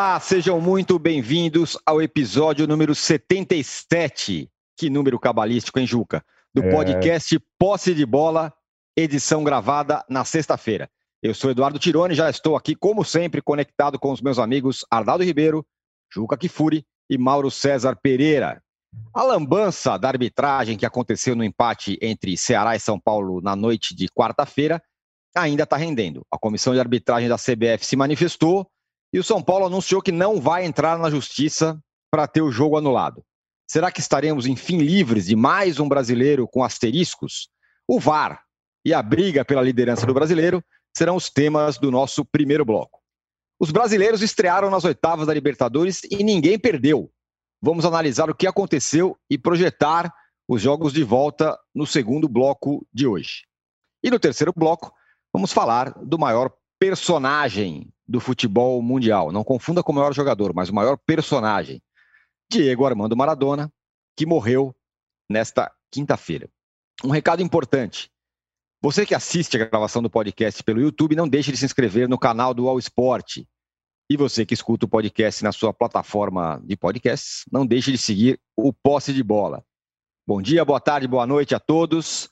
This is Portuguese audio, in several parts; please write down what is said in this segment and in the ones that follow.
Olá, sejam muito bem-vindos ao episódio número 77. Que número cabalístico, hein, Juca? Do é... podcast Posse de Bola, edição gravada na sexta-feira. Eu sou Eduardo Tironi, já estou aqui, como sempre, conectado com os meus amigos Arnaldo Ribeiro, Juca Kifuri e Mauro César Pereira. A lambança da arbitragem que aconteceu no empate entre Ceará e São Paulo na noite de quarta-feira ainda está rendendo. A comissão de arbitragem da CBF se manifestou e o São Paulo anunciou que não vai entrar na justiça para ter o jogo anulado. Será que estaremos, enfim, livres de mais um brasileiro com asteriscos? O VAR e a briga pela liderança do brasileiro serão os temas do nosso primeiro bloco. Os brasileiros estrearam nas oitavas da Libertadores e ninguém perdeu. Vamos analisar o que aconteceu e projetar os jogos de volta no segundo bloco de hoje. E no terceiro bloco, vamos falar do maior personagem do futebol mundial. Não confunda com o maior jogador, mas o maior personagem. Diego Armando Maradona, que morreu nesta quinta-feira. Um recado importante. Você que assiste a gravação do podcast pelo YouTube, não deixe de se inscrever no canal do All Sport. E você que escuta o podcast na sua plataforma de podcasts, não deixe de seguir o Posse de Bola. Bom dia, boa tarde, boa noite a todos.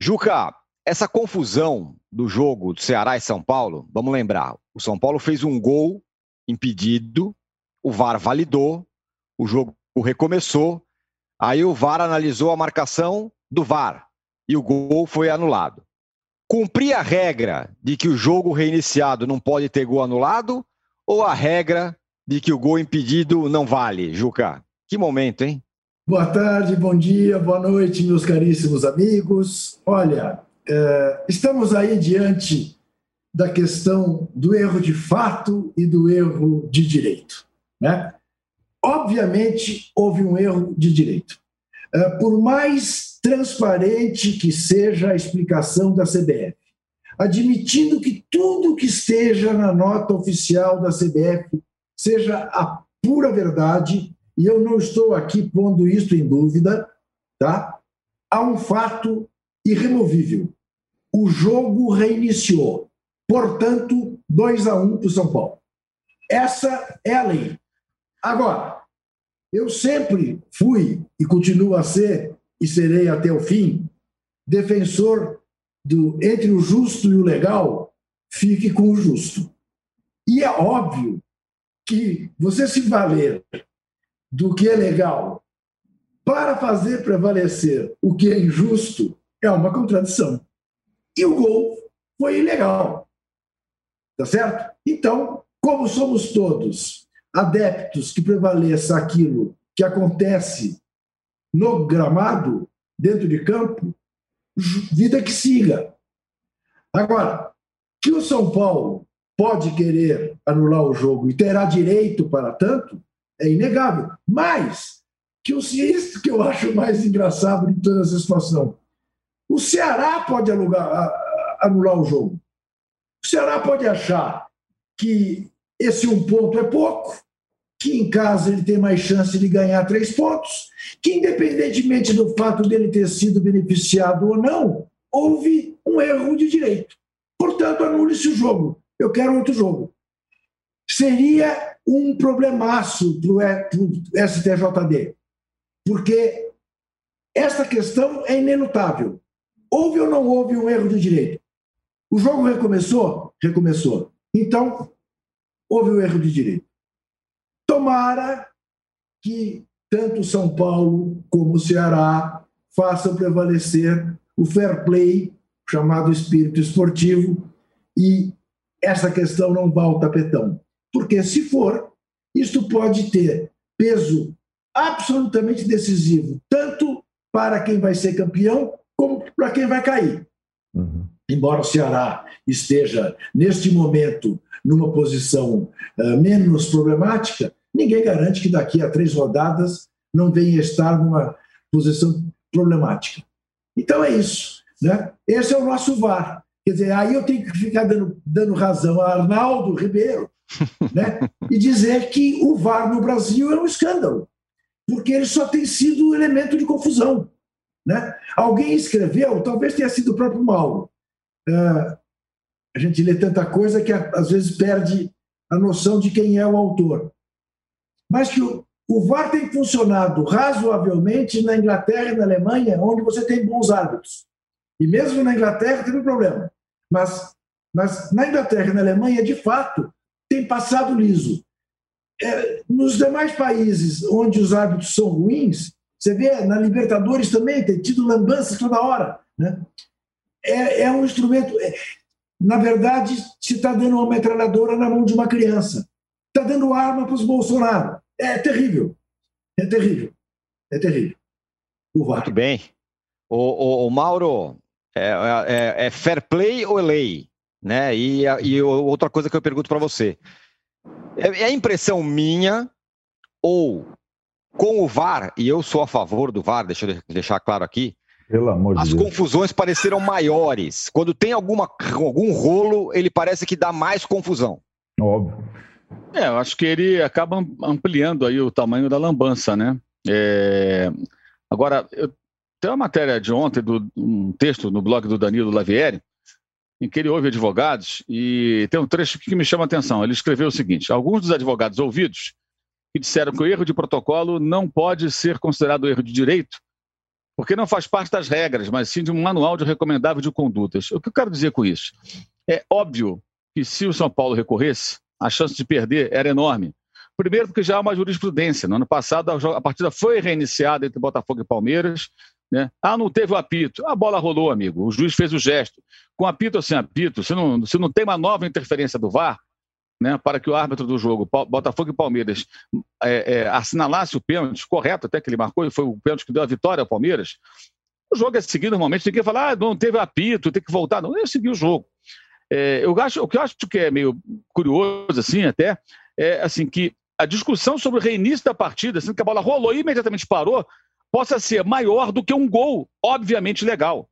Juca, essa confusão do jogo do Ceará e São Paulo, vamos lembrar, o São Paulo fez um gol impedido, o VAR validou, o jogo recomeçou, aí o VAR analisou a marcação do VAR e o gol foi anulado. Cumprir a regra de que o jogo reiniciado não pode ter gol anulado ou a regra de que o gol impedido não vale, Juca? Que momento, hein? Boa tarde, bom dia, boa noite, meus caríssimos amigos. Olha, estamos aí diante da questão do erro de fato e do erro de direito. Né? Obviamente, houve um erro de direito. É, por mais transparente que seja a explicação da CBF, admitindo que tudo que esteja na nota oficial da CBF seja a pura verdade, e eu não estou aqui pondo isso em dúvida, tá? há um fato irremovível. O jogo reiniciou. Portanto, 2 a 1 um para o São Paulo. Essa é a lei. Agora, eu sempre fui e continuo a ser, e serei até o fim, defensor do entre o justo e o legal, fique com o justo. E é óbvio que você se valer do que é legal para fazer prevalecer o que é injusto é uma contradição. E o gol foi ilegal. Tá certo? Então, como somos todos adeptos que prevaleça aquilo que acontece no gramado, dentro de campo, vida que siga. Agora, que o São Paulo pode querer anular o jogo e terá direito para tanto, é inegável. Mas, que o isso que eu acho mais engraçado de toda essa situação, o Ceará pode alugar, anular o jogo. O Ceará pode achar que esse um ponto é pouco, que em casa ele tem mais chance de ganhar três pontos, que independentemente do fato dele ter sido beneficiado ou não, houve um erro de direito. Portanto, anule-se o jogo. Eu quero outro jogo. Seria um problemaço para o STJD, porque essa questão é inelutável. Houve ou não houve um erro de direito? O jogo recomeçou? Recomeçou. Então, houve um erro de direito. Tomara que tanto São Paulo como o Ceará façam prevalecer o fair play, chamado espírito esportivo, e essa questão não vá ao tapetão. Porque, se for, isto pode ter peso absolutamente decisivo, tanto para quem vai ser campeão, como para quem vai cair. Uhum. Embora o Ceará esteja, neste momento, numa posição uh, menos problemática, ninguém garante que daqui a três rodadas não venha estar numa posição problemática. Então é isso. Né? Esse é o nosso VAR. Quer dizer, aí eu tenho que ficar dando, dando razão a Arnaldo Ribeiro né? e dizer que o VAR no Brasil é um escândalo, porque ele só tem sido elemento de confusão. Né? Alguém escreveu, talvez tenha sido o próprio Mauro. Uh, a gente lê tanta coisa que às vezes perde a noção de quem é o autor. Mas que o, o VAR tem funcionado razoavelmente na Inglaterra e na Alemanha, onde você tem bons árbitros. E mesmo na Inglaterra teve um problema. Mas, mas na Inglaterra e na Alemanha, de fato, tem passado liso. É, nos demais países onde os árbitros são ruins, você vê na Libertadores também, tem tido lambanças toda hora. Né? É, é um instrumento. É, na verdade, se está dando uma metralhadora na mão de uma criança. Está dando arma para os Bolsonaro. É terrível. É terrível. É terrível. Muito bem. O, o, o Mauro, é, é, é, fair play ou lei? Né? E, e outra coisa que eu pergunto para você. É, é impressão minha ou com o VAR, e eu sou a favor do VAR, deixa eu deixar claro aqui, pelo amor As de Deus. confusões pareceram maiores. Quando tem alguma, algum rolo, ele parece que dá mais confusão. Óbvio. É, eu acho que ele acaba ampliando aí o tamanho da lambança, né? É... Agora, eu... tem uma matéria de ontem, do... um texto no blog do Danilo Lavieri, em que ele ouve advogados e tem um trecho que me chama a atenção. Ele escreveu o seguinte: alguns dos advogados ouvidos que disseram que o erro de protocolo não pode ser considerado erro de direito porque não faz parte das regras, mas sim de um manual de recomendável de condutas. O que eu quero dizer com isso? É óbvio que se o São Paulo recorresse, a chance de perder era enorme. Primeiro, porque já há uma jurisprudência. No ano passado, a partida foi reiniciada entre Botafogo e Palmeiras. Né? Ah, não teve o apito. A bola rolou, amigo. O juiz fez o gesto. Com apito ou sem apito, se não, se não tem uma nova interferência do VAR, né, para que o árbitro do jogo, Botafogo e Palmeiras, é, é, assinalasse o pênalti correto, até que ele marcou, e foi o pênalti que deu a vitória ao Palmeiras. O jogo é seguido normalmente, que falar, ah, não teve apito, tem que voltar. Não, é seguir o jogo. É, eu acho, o que eu acho que é meio curioso, assim, até, é assim, que a discussão sobre o reinício da partida, assim, que a bola rolou e imediatamente parou, possa ser maior do que um gol, obviamente legal.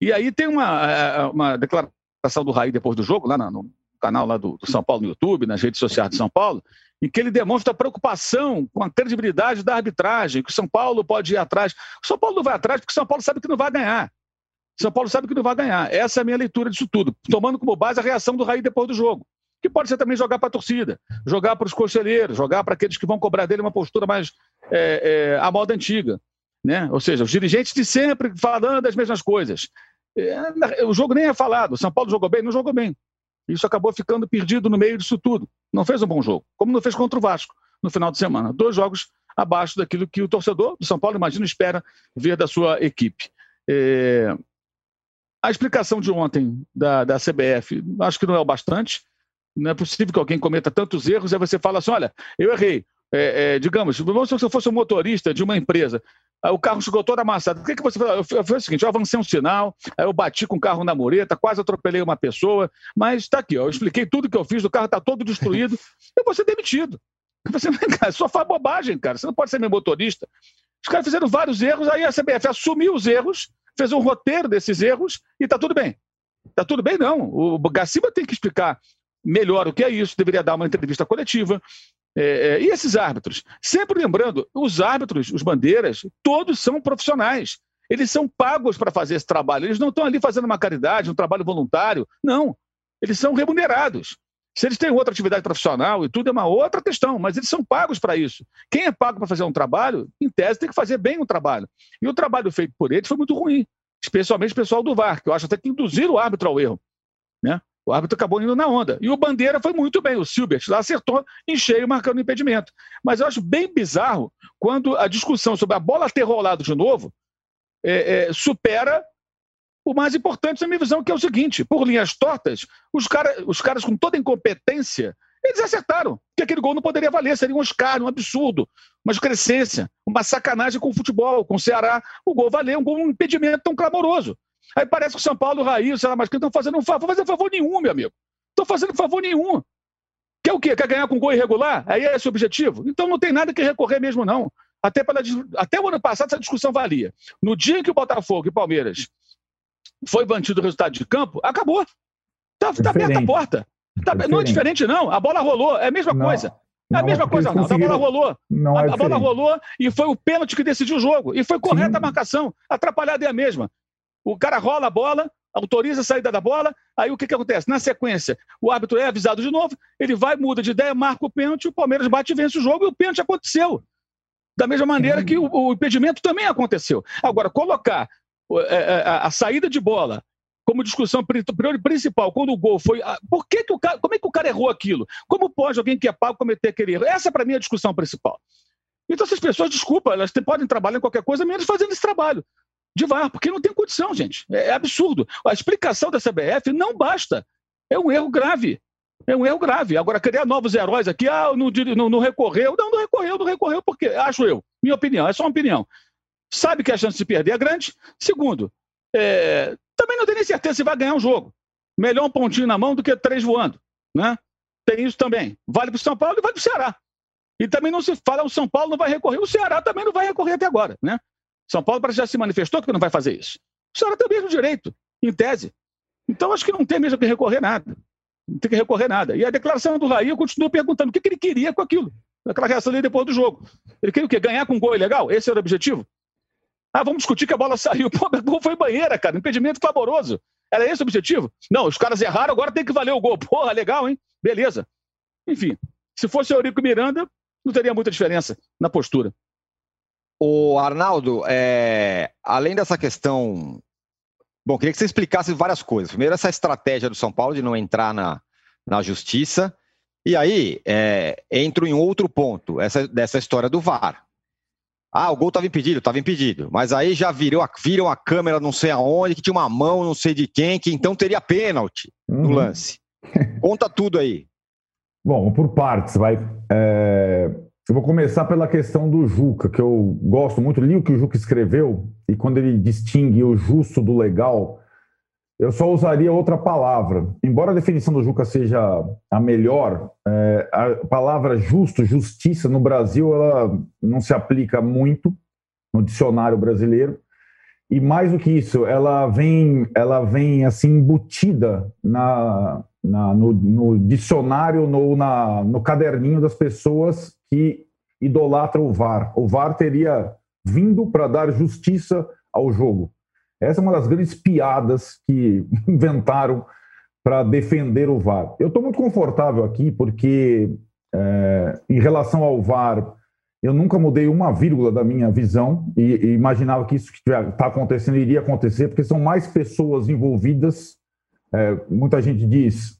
E aí tem uma, é, uma declaração do Raí depois do jogo, lá no, canal lá do, do, São Paulo no YouTube, nas redes sociais de São Paulo, em que ele demonstra preocupação com a credibilidade da arbitragem, que o São Paulo pode ir atrás. O São Paulo não vai atrás porque o São Paulo sabe que não vai ganhar. O São Paulo sabe que não vai ganhar. Essa é a minha leitura disso tudo, tomando como base a reação do Raí depois do jogo. Que pode ser também jogar para a torcida, jogar para os conselheiros, jogar para aqueles que vão cobrar dele uma postura mais é, é, à moda antiga. Né? Ou seja, os dirigentes de sempre falando as mesmas coisas. É, o jogo nem é falado. O São Paulo jogou bem? Não jogou bem. Isso acabou ficando perdido no meio disso tudo. Não fez um bom jogo, como não fez contra o Vasco no final de semana. Dois jogos abaixo daquilo que o torcedor do São Paulo, imagino, espera ver da sua equipe. É... A explicação de ontem da, da CBF, acho que não é o bastante. Não é possível que alguém cometa tantos erros e você fala assim: olha, eu errei. É, é, digamos, vamos se eu fosse um motorista de uma empresa, o carro chegou todo amassado. O que, que você fez? Eu fiz o seguinte: eu avancei um sinal, eu bati com o carro na mureta, quase atropelei uma pessoa, mas está aqui, ó, eu expliquei tudo que eu fiz, o carro está todo destruído, eu vou ser demitido. Você, cara, só faz bobagem, cara. Você não pode ser meu motorista. Os caras fizeram vários erros, aí a CBF assumiu os erros, fez um roteiro desses erros e está tudo bem. Está tudo bem, não. O Gaciba tem que explicar melhor o que é isso, deveria dar uma entrevista coletiva, é, é, e esses árbitros? Sempre lembrando, os árbitros, os bandeiras, todos são profissionais. Eles são pagos para fazer esse trabalho. Eles não estão ali fazendo uma caridade, um trabalho voluntário. Não. Eles são remunerados. Se eles têm outra atividade profissional e tudo é uma outra questão, mas eles são pagos para isso. Quem é pago para fazer um trabalho, em tese, tem que fazer bem o trabalho. E o trabalho feito por eles foi muito ruim, especialmente o pessoal do VAR, que eu acho até que induziram o árbitro ao erro. Né? O árbitro acabou indo na onda. E o Bandeira foi muito bem. O Silbert lá acertou em cheio, marcando impedimento. Mas eu acho bem bizarro quando a discussão sobre a bola ter rolado de novo é, é, supera o mais importante, na minha visão, que é o seguinte: por linhas tortas, os, cara, os caras com toda incompetência, eles acertaram que aquele gol não poderia valer, seria um escárnio, um absurdo, uma excrescência, uma sacanagem com o futebol, com o Ceará. O gol valeu, um gol, um impedimento tão clamoroso. Aí parece que o São Paulo, o Raí, sei lá mais que estão fazendo um favor. Fazendo favor nenhum, meu amigo. Estão fazendo favor nenhum. Quer o quê? Quer ganhar com gol irregular? Aí é esse o objetivo? Então não tem nada que recorrer mesmo, não. Até, pela, até o ano passado essa discussão valia. No dia que o Botafogo e Palmeiras foi bandido o resultado de campo, acabou. Está tá aberta a porta. Tá, não é diferente, não. A bola rolou, é a mesma não, coisa. É a mesma coisa, não. A bola rolou. Não a, é a bola rolou e foi o pênalti que decidiu o jogo. E foi correta Sim. a marcação. Atrapalhada é a mesma. O cara rola a bola, autoriza a saída da bola, aí o que, que acontece? Na sequência, o árbitro é avisado de novo, ele vai, muda de ideia, marca o pênalti, o Palmeiras bate e vence o jogo e o pênalti aconteceu. Da mesma maneira que o, o impedimento também aconteceu. Agora, colocar é, é, a, a saída de bola como discussão principal, quando o gol foi. Por que, que o cara. Como é que o cara errou aquilo? Como pode alguém que é pago cometer aquele erro? Essa, para mim, é a discussão principal. Então, essas pessoas, desculpa, elas podem trabalhar em qualquer coisa, menos fazendo esse trabalho de VAR, porque não tem condição, gente. É, é absurdo. A explicação da CBF não basta. É um erro grave. É um erro grave. Agora, criar novos heróis aqui, ah, não, não, não recorreu. Não, não recorreu, não recorreu, porque, acho eu, minha opinião, é só uma opinião. Sabe que a chance de perder é grande. Segundo, é, também não tem nem certeza se vai ganhar um jogo. Melhor um pontinho na mão do que três voando. Né? Tem isso também. Vale para o São Paulo e vale para o Ceará. E também não se fala, o São Paulo não vai recorrer, o Ceará também não vai recorrer até agora. Né? São Paulo já se manifestou que não vai fazer isso. O Ceará tem o mesmo direito, em tese. Então acho que não tem mesmo que recorrer nada. Não tem que recorrer nada. E a declaração do Raí, eu continuo perguntando o que, que ele queria com aquilo. Aquela reação dele depois do jogo. Ele queria o quê? Ganhar com um gol ilegal? Esse era o objetivo? Ah, vamos discutir que a bola saiu. Pô, o gol foi banheira, cara. Impedimento favoroso. Era esse o objetivo? Não, os caras erraram, agora tem que valer o gol. Porra, legal, hein? Beleza. Enfim, se fosse o Eurico Miranda, não teria muita diferença na postura. O Arnaldo, é, além dessa questão. Bom, queria que você explicasse várias coisas. Primeiro, essa estratégia do São Paulo de não entrar na, na justiça. E aí, é, entro em outro ponto, essa, dessa história do VAR. Ah, o gol estava impedido, estava impedido. Mas aí já virou a, viram a câmera não sei aonde, que tinha uma mão não sei de quem, que então teria pênalti no uhum. lance. Conta tudo aí. Bom, por partes, vai. É... Eu vou começar pela questão do Juca, que eu gosto muito. Li o que o Juca escreveu, e quando ele distingue o justo do legal, eu só usaria outra palavra. Embora a definição do Juca seja a melhor, é, a palavra justo, justiça, no Brasil, ela não se aplica muito no dicionário brasileiro. E mais do que isso, ela vem, ela vem assim embutida na, na, no, no, dicionário, no, no caderninho das pessoas que idolatram o VAR. O VAR teria vindo para dar justiça ao jogo. Essa é uma das grandes piadas que inventaram para defender o VAR. Eu estou muito confortável aqui porque, é, em relação ao VAR, eu nunca mudei uma vírgula da minha visão e, e imaginava que isso que está acontecendo iria acontecer, porque são mais pessoas envolvidas é, muita gente diz: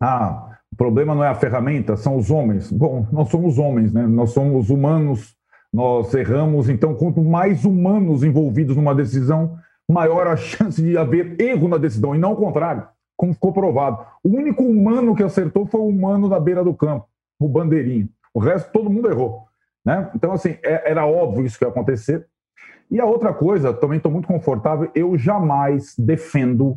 ah, o problema não é a ferramenta, são os homens. Bom, nós somos homens, né? nós somos humanos, nós erramos, então, quanto mais humanos envolvidos numa decisão, maior a chance de haver erro na decisão, e não o contrário, como ficou provado. O único humano que acertou foi o humano na beira do campo, o bandeirinho. O resto, todo mundo errou. Né? Então, assim, é, era óbvio isso que ia acontecer. E a outra coisa, também estou muito confortável, eu jamais defendo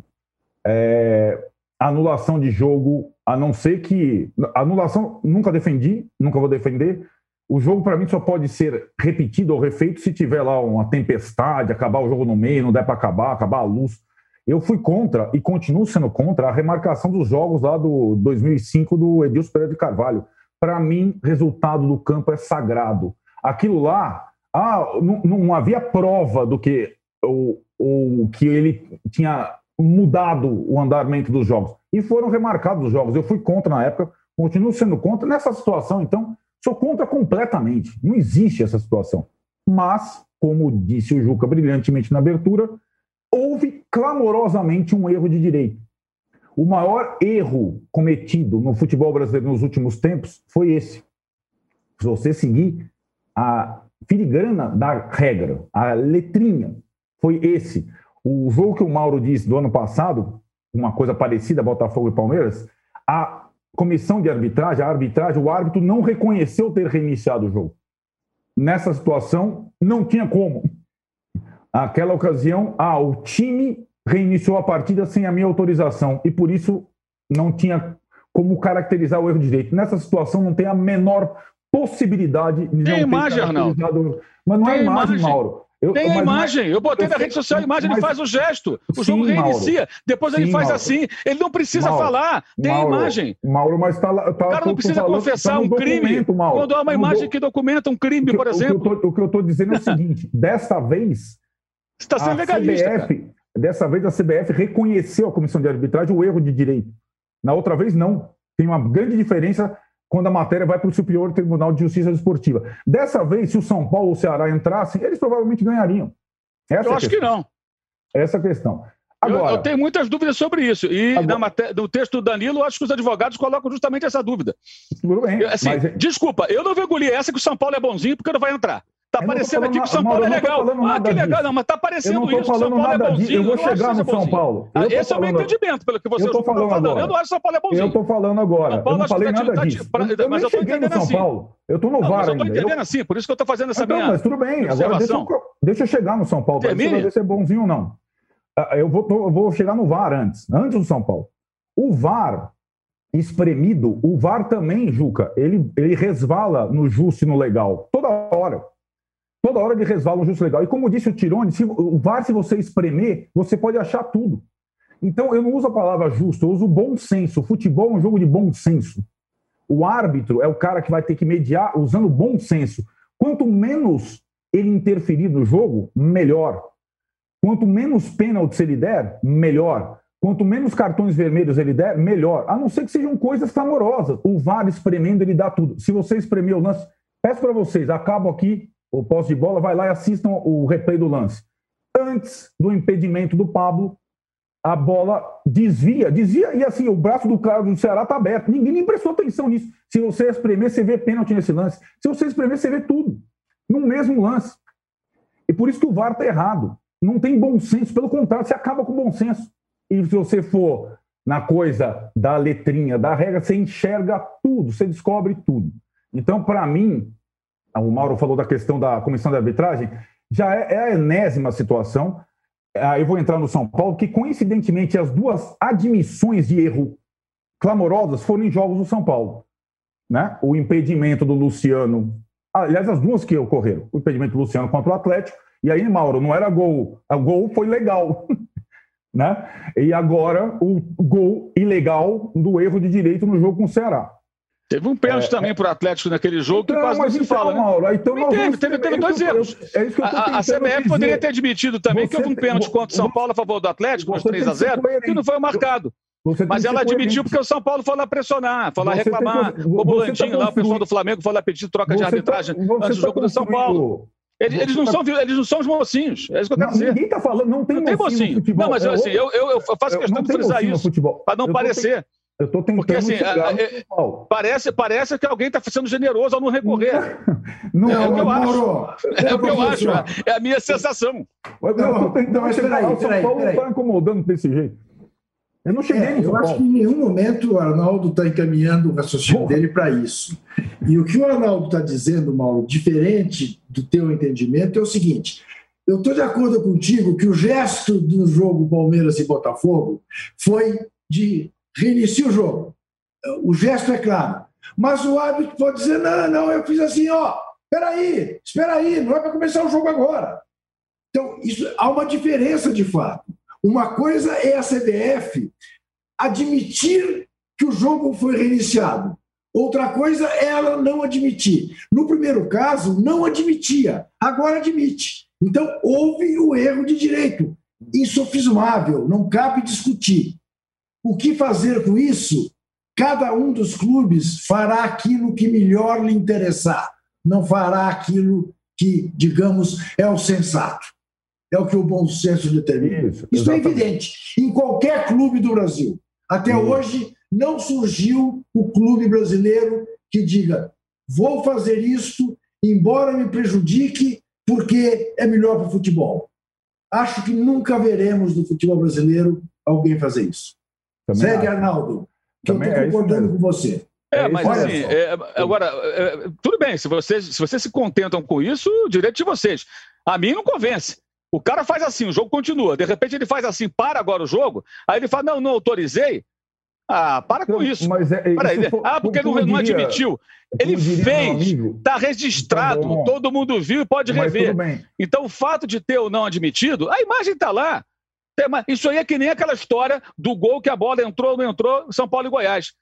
é, anulação de jogo, a não ser que. Anulação nunca defendi, nunca vou defender. O jogo, para mim, só pode ser repetido ou refeito se tiver lá uma tempestade, acabar o jogo no meio, não der para acabar, acabar a luz. Eu fui contra e continuo sendo contra a remarcação dos jogos lá do 2005 do Edilson Pereira de Carvalho. Para mim, resultado do campo é sagrado. Aquilo lá, ah, não, não havia prova do que o, o que ele tinha mudado o andamento dos jogos. E foram remarcados os jogos. Eu fui contra na época, continuo sendo contra. Nessa situação, então, sou contra completamente. Não existe essa situação. Mas, como disse o Juca brilhantemente na abertura, houve clamorosamente um erro de direito. O maior erro cometido no futebol brasileiro nos últimos tempos foi esse. Se você seguir a filigrana da regra, a letrinha, foi esse. O jogo que o Mauro disse do ano passado, uma coisa parecida, Botafogo e Palmeiras, a comissão de arbitragem, a arbitragem, o árbitro não reconheceu ter reiniciado o jogo. Nessa situação, não tinha como. Aquela ocasião, ah, o time reiniciou a partida sem a minha autorização e por isso não tinha como caracterizar o erro de direito. Nessa situação, não tem a menor possibilidade de tem não imagem, ter Arnaldo. Mas não é tem é imagem, imagem, Mauro. Eu, Tem a imagem, eu botei eu na sei, rede social a imagem, mas, ele faz o gesto, o sim, jogo reinicia, Mauro, depois ele sim, faz Mauro. assim, ele não precisa Mauro, falar, tem a imagem. Mauro, mas tá, tá, o cara não precisa falando, confessar tá um crime quando há uma imagem do... que documenta um crime, por exemplo. O que eu tô dizendo é o seguinte: desta vez. Está sendo legalista. CBF, dessa vez a CBF reconheceu a comissão de arbitragem o erro de direito. Na outra vez, não. Tem uma grande diferença quando a matéria vai para o Superior Tribunal de Justiça Desportiva. Dessa vez, se o São Paulo ou o Ceará entrassem, eles provavelmente ganhariam. Essa eu é acho que não. Essa é questão. Agora, eu, eu, tenho muitas dúvidas sobre isso. E agora, matéria, no texto do Danilo, acho que os advogados colocam justamente essa dúvida. Tudo bem. Assim, mas... Desculpa, eu não vou engolir essa que o São Paulo é bonzinho porque não vai entrar. Tá aparecendo aqui que o São Paulo é legal. Ah, que legal. Não, mas tá aparecendo isso. São Paulo é bonzinho. Eu vou chegar no São Paulo. Ah, esse é o meu entendimento, pelo que você está falando. Eu não acho que o São Paulo é bonzinho. Eu tô falando agora. Eu não falei nada disso. Mas eu tô entendendo São Paulo. Eu tô no VAR ainda. Eu tô entendendo assim, por isso que eu tô fazendo essa minha Mas tudo bem. Agora deixa eu chegar no São Paulo. Pra ver se é bonzinho ou não. Ah, eu vou, eu vou chegar no VAR antes, antes do São Paulo. O VAR espremido, o VAR também, Juca, ele, ele resvala no justo e no legal, toda hora. Toda hora ele resvala no justo legal. E como disse o Tirone, se, o VAR, se você espremer, você pode achar tudo. Então, eu não uso a palavra justo, eu uso bom senso. O futebol é um jogo de bom senso. O árbitro é o cara que vai ter que mediar usando bom senso. Quanto menos ele interferir no jogo, melhor. Quanto menos pênaltis ele der, melhor. Quanto menos cartões vermelhos ele der, melhor. A não ser que sejam coisas clamorosas. O VAR espremendo, ele dá tudo. Se você espremer o lance, peço para vocês, acabo aqui o posse de bola, vai lá e assistam o replay do lance. Antes do impedimento do Pablo, a bola desvia, desvia, e assim, o braço do cara do Ceará está aberto. Ninguém nem prestou atenção nisso. Se você espremer, você vê pênalti nesse lance. Se você espremer, você vê tudo. No mesmo lance. E por isso que o VAR está errado não tem bom senso, pelo contrário, você acaba com bom senso. E se você for na coisa da letrinha, da regra, você enxerga tudo, você descobre tudo. Então, para mim, o Mauro falou da questão da comissão de arbitragem, já é, é a enésima situação. Aí eu vou entrar no São Paulo, que coincidentemente as duas admissões de erro clamorosas foram em jogos do São Paulo. Né? O impedimento do Luciano, aliás, as duas que ocorreram, o impedimento do Luciano contra o Atlético e aí, Mauro, não era gol. O gol foi legal. né? E agora o gol ilegal do erro de direito no jogo com o Ceará. Teve um pênalti é, também é. para o Atlético naquele jogo então, que quase não se então, fala. Né? Mauro, então não teve, teve, teve dois erros. É isso que eu a, a CBF poderia ter admitido também você que houve um pênalti contra o São Paulo a favor do Atlético, nos 3 a 0 que não foi marcado. Mas ela admitiu porque o São Paulo foi lá pressionar, foi lá você reclamar. Tem, o Bolantinho, tá lá, o pessoal do Flamengo foi lá pedir troca de tá- arbitragem tá, antes do jogo do São Paulo. Eles, eles, não são, eles não são os mocinhos. É isso que eu quero não, dizer. Ninguém está falando, não tem, não tem mocinho. mocinho. Não, mas é assim, eu, eu, eu faço questão de frisar isso. Para não eu parecer. Eu estou tentando. Porque assim, é, parece, parece que alguém está sendo generoso ao não recorrer. Não, é, o que eu acho. É o que eu acho. É a minha sensação. Mas eu estou tentando chegar. O São Paulo não está incomodando desse jeito. Eu não cheguei é, Eu acho que em nenhum momento o Arnaldo está encaminhando o raciocínio Porra. dele para isso. E o que o Arnaldo está dizendo, Mauro, diferente do teu entendimento, é o seguinte: eu estou de acordo contigo que o gesto do jogo Palmeiras e Botafogo foi de reiniciar o jogo. O gesto é claro. Mas o árbitro pode dizer: não, não, eu fiz assim, ó, peraí, espera aí, não é para começar o jogo agora. Então, isso, há uma diferença de fato. Uma coisa é a CBF admitir que o jogo foi reiniciado. Outra coisa é ela não admitir. No primeiro caso, não admitia, agora admite. Então, houve o erro de direito, insofismável, não cabe discutir. O que fazer com isso? Cada um dos clubes fará aquilo que melhor lhe interessar, não fará aquilo que, digamos, é o sensato. É o que o bom senso determina. Isso, Isso é evidente. Em qualquer clube do Brasil. Até hoje, não surgiu o clube brasileiro que diga: vou fazer isto, embora me prejudique, porque é melhor para o futebol. Acho que nunca veremos no futebol brasileiro alguém fazer isso. Também Segue, acho. Arnaldo, que Também eu estou é concordando com você. É, é mas assim, é, agora, é, tudo bem, se vocês, se vocês se contentam com isso, direito de vocês. A mim não convence. O cara faz assim, o jogo continua. De repente ele faz assim, para agora o jogo. Aí ele fala: não, não autorizei. Ah, para com isso. Mas é, isso for, ah, porque não, não admitiu. Ele fez, está registrado, tá todo mundo viu e pode rever. Então, o fato de ter ou não admitido, a imagem está lá. Isso aí é que nem aquela história do gol que a bola entrou ou não entrou São Paulo e Goiás.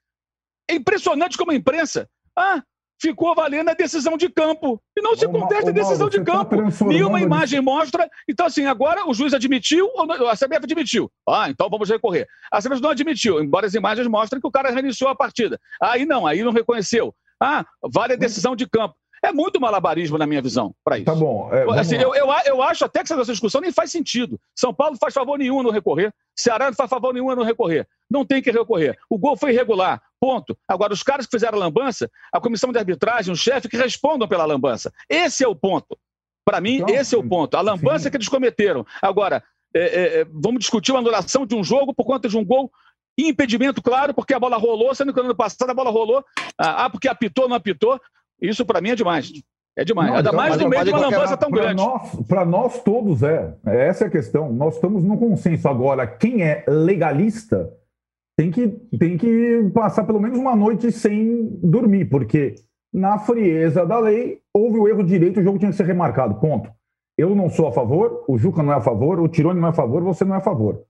É impressionante como a imprensa. Ah, ficou valendo a decisão de campo. E não se contesta a decisão de tá campo. Tá Nenhuma imagem mostra. Então, assim, agora o juiz admitiu, a CBF admitiu. Ah, então vamos recorrer. A CBF não admitiu, embora as imagens mostrem que o cara reiniciou a partida. Aí não, aí não reconheceu. Ah, vale a decisão de campo. É muito malabarismo, na minha visão, para isso. Tá bom. É, assim, eu, eu, eu, acho até que essa discussão nem faz sentido. São Paulo não faz favor nenhum no recorrer. Ceará não faz favor nenhum no recorrer. Não tem que recorrer. O gol foi irregular. Ponto. Agora, os caras que fizeram a lambança, a comissão de arbitragem, o chefe, que respondam pela lambança. Esse é o ponto. Para mim, então, esse é o ponto. A lambança sim. que eles cometeram. Agora, é, é, é, vamos discutir a anulação de um jogo por conta de um gol impedimento, claro, porque a bola rolou, sendo que no ano passado a bola rolou. Ah, ah porque apitou, não apitou. Isso para mim é demais. É demais. Não, Ainda então, mais no meio de uma lambança tão grande. Para nós todos é. Essa é a questão. Nós estamos no consenso. Agora, quem é legalista tem que, tem que passar pelo menos uma noite sem dormir, porque na frieza da lei houve o erro direito, o jogo tinha que ser remarcado. Ponto. Eu não sou a favor, o Juca não é a favor, o Tirone não é a favor, você não é a favor.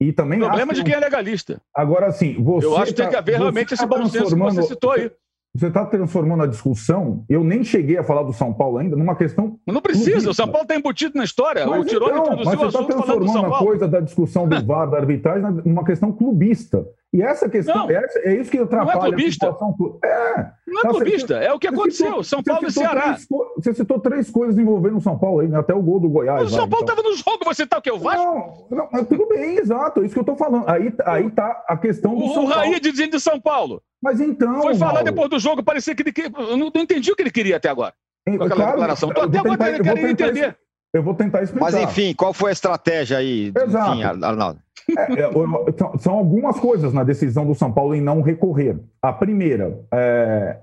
E também o problema de quem é legalista. Agora, sim, você. Eu acho que tá, tem que haver realmente esse tá bom senso que você citou aí. Você está transformando a discussão. Eu nem cheguei a falar do São Paulo ainda numa questão. Não precisa, o São Paulo está embutido na história. Mas o Tirone então, introduziu mas você está transformando a coisa da discussão do VAR, da arbitragem, numa questão clubista. E essa questão, é, é, isso que atrapalha não é clubista. a. É, não é tá, clubista, é o que aconteceu. Citou, São Paulo e Ceará. Três, você citou três coisas envolvendo o São Paulo aí, né? até o gol do Goiás. Mas o São Paulo estava então. no jogo, você está o que? O Vasco? Não, não, tudo bem, exato, é isso que eu estou falando. Aí, aí tá a questão do o, São. O Raí dizendo de São Paulo. Mas então. Foi falar Mauro. depois do jogo, parecia que ele. Eu não, não entendi o que ele queria até agora. Com aquela claro, declaração. Tô até agora querendo entender. Eu vou tentar explicar. Mas enfim, qual foi a estratégia aí? Exato. Enfim, Arnaldo. É, é, são algumas coisas na decisão do São Paulo em não recorrer. A primeira, é,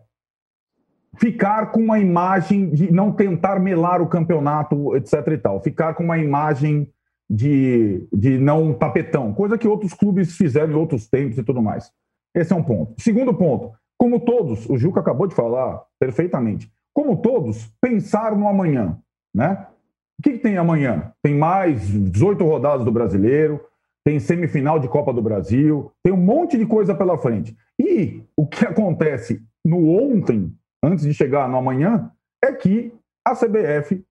ficar com uma imagem de não tentar melar o campeonato, etc. e tal. Ficar com uma imagem de, de não tapetão, coisa que outros clubes fizeram em outros tempos e tudo mais. Esse é um ponto. Segundo ponto, como todos, o Juca acabou de falar perfeitamente, como todos, pensar no amanhã, né? O que, que tem amanhã? Tem mais 18 rodadas do Brasileiro, tem semifinal de Copa do Brasil, tem um monte de coisa pela frente. E o que acontece no ontem, antes de chegar no amanhã, é que a CBF,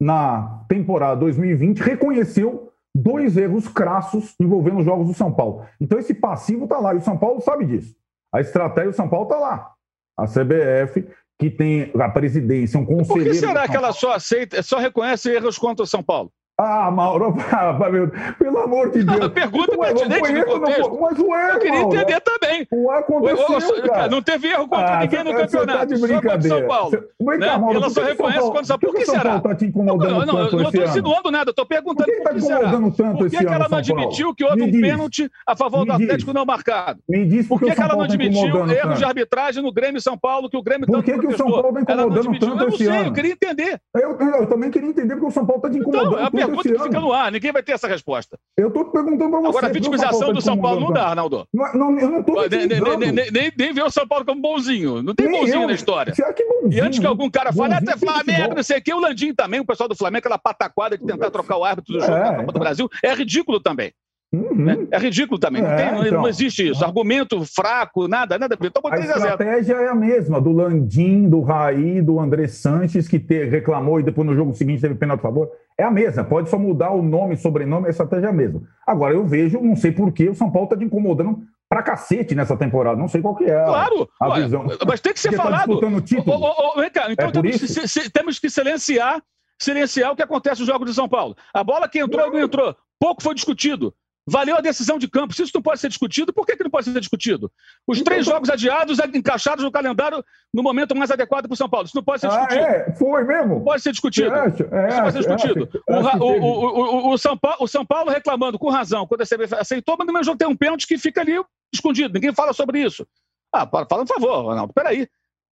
na temporada 2020, reconheceu dois erros crassos envolvendo os jogos do São Paulo. Então esse passivo está lá, e o São Paulo sabe disso. A estratégia do São Paulo está lá. A CBF, que tem a presidência, um conselheiro... Por que será que ela só aceita, só reconhece erros contra o São Paulo? Ah, Mauro, pelo amor de Deus. Pergunta pertinente no contexto. Mas o erro, Eu queria entender também. O aconteceu, cara. Não teve erro contra ah, ninguém no campeonato. Tá de brincadeira. Só São Paulo. Você, né? Mauro, Ela só reconhece quando São Paulo. Por que, Paulo está te incomodando não, não, tanto não estou insinuando nada. Estou perguntando por que está incomodando tanto Por que, que ela não admitiu que houve um pênalti a favor do Atlético não marcado? Me diz por que ela não tá admitiu erros de arbitragem no Grêmio São Paulo que o Grêmio tanto Por que o São Paulo está incomodando tanto esse ano? Eu não sei, eu queria entender. Eu também queria entender porque o São Paulo está te incomodando pergunta fica no ar ninguém vai ter essa resposta. Eu estou perguntando para você. Agora, a vitimização do São Paulo não dá, Arnaldo. Não, eu não estou nem, nem, ver o São Paulo como bonzinho. Não tem bonzinho na história. Que bonzinho? E antes que algum cara fale, até Flamengo, não sei o que, o Landim também, o pessoal do Flamengo, aquela pataquada de tentar trocar o árbitro do jogo é, da Copa do Brasil, é ridículo também. Uhum. É, é ridículo também. Não, tem, é, então. não, existe isso. Argumento fraco, nada, nada. Então, a estratégia é a mesma, do Landim, do Raí, do André Sanches, que te, reclamou e depois no jogo seguinte teve pênalti a favor. É a mesma. Pode só mudar o nome, sobrenome, a estratégia é a mesma. Agora, eu vejo, não sei porquê, o São Paulo está te incomodando pra cacete nessa temporada. Não sei qual que é a, claro, a visão. Mas tem que ser Porque tá falado. Tá. Oh, oh, cá, então é temos, que, temos que silenciar, silenciar o que acontece nos Jogos de São Paulo. A bola que entrou não, não entrou. Pouco foi discutido. Valeu a decisão de campo. Se isso não pode ser discutido, por que, que não pode ser discutido? Os então, três jogos adiados, encaixados no calendário no momento mais adequado para o São Paulo. Isso não pode ser ah, discutido. É? Foi mesmo? Não pode ser discutido. É, isso pode ser discutido. o, o, o, São Paulo, o São Paulo reclamando com razão quando a CBF aceitou, mas no mesmo jogo tem um pênalti que fica ali escondido. Ninguém fala sobre isso. Ah, fala por favor, Ronaldo. Peraí.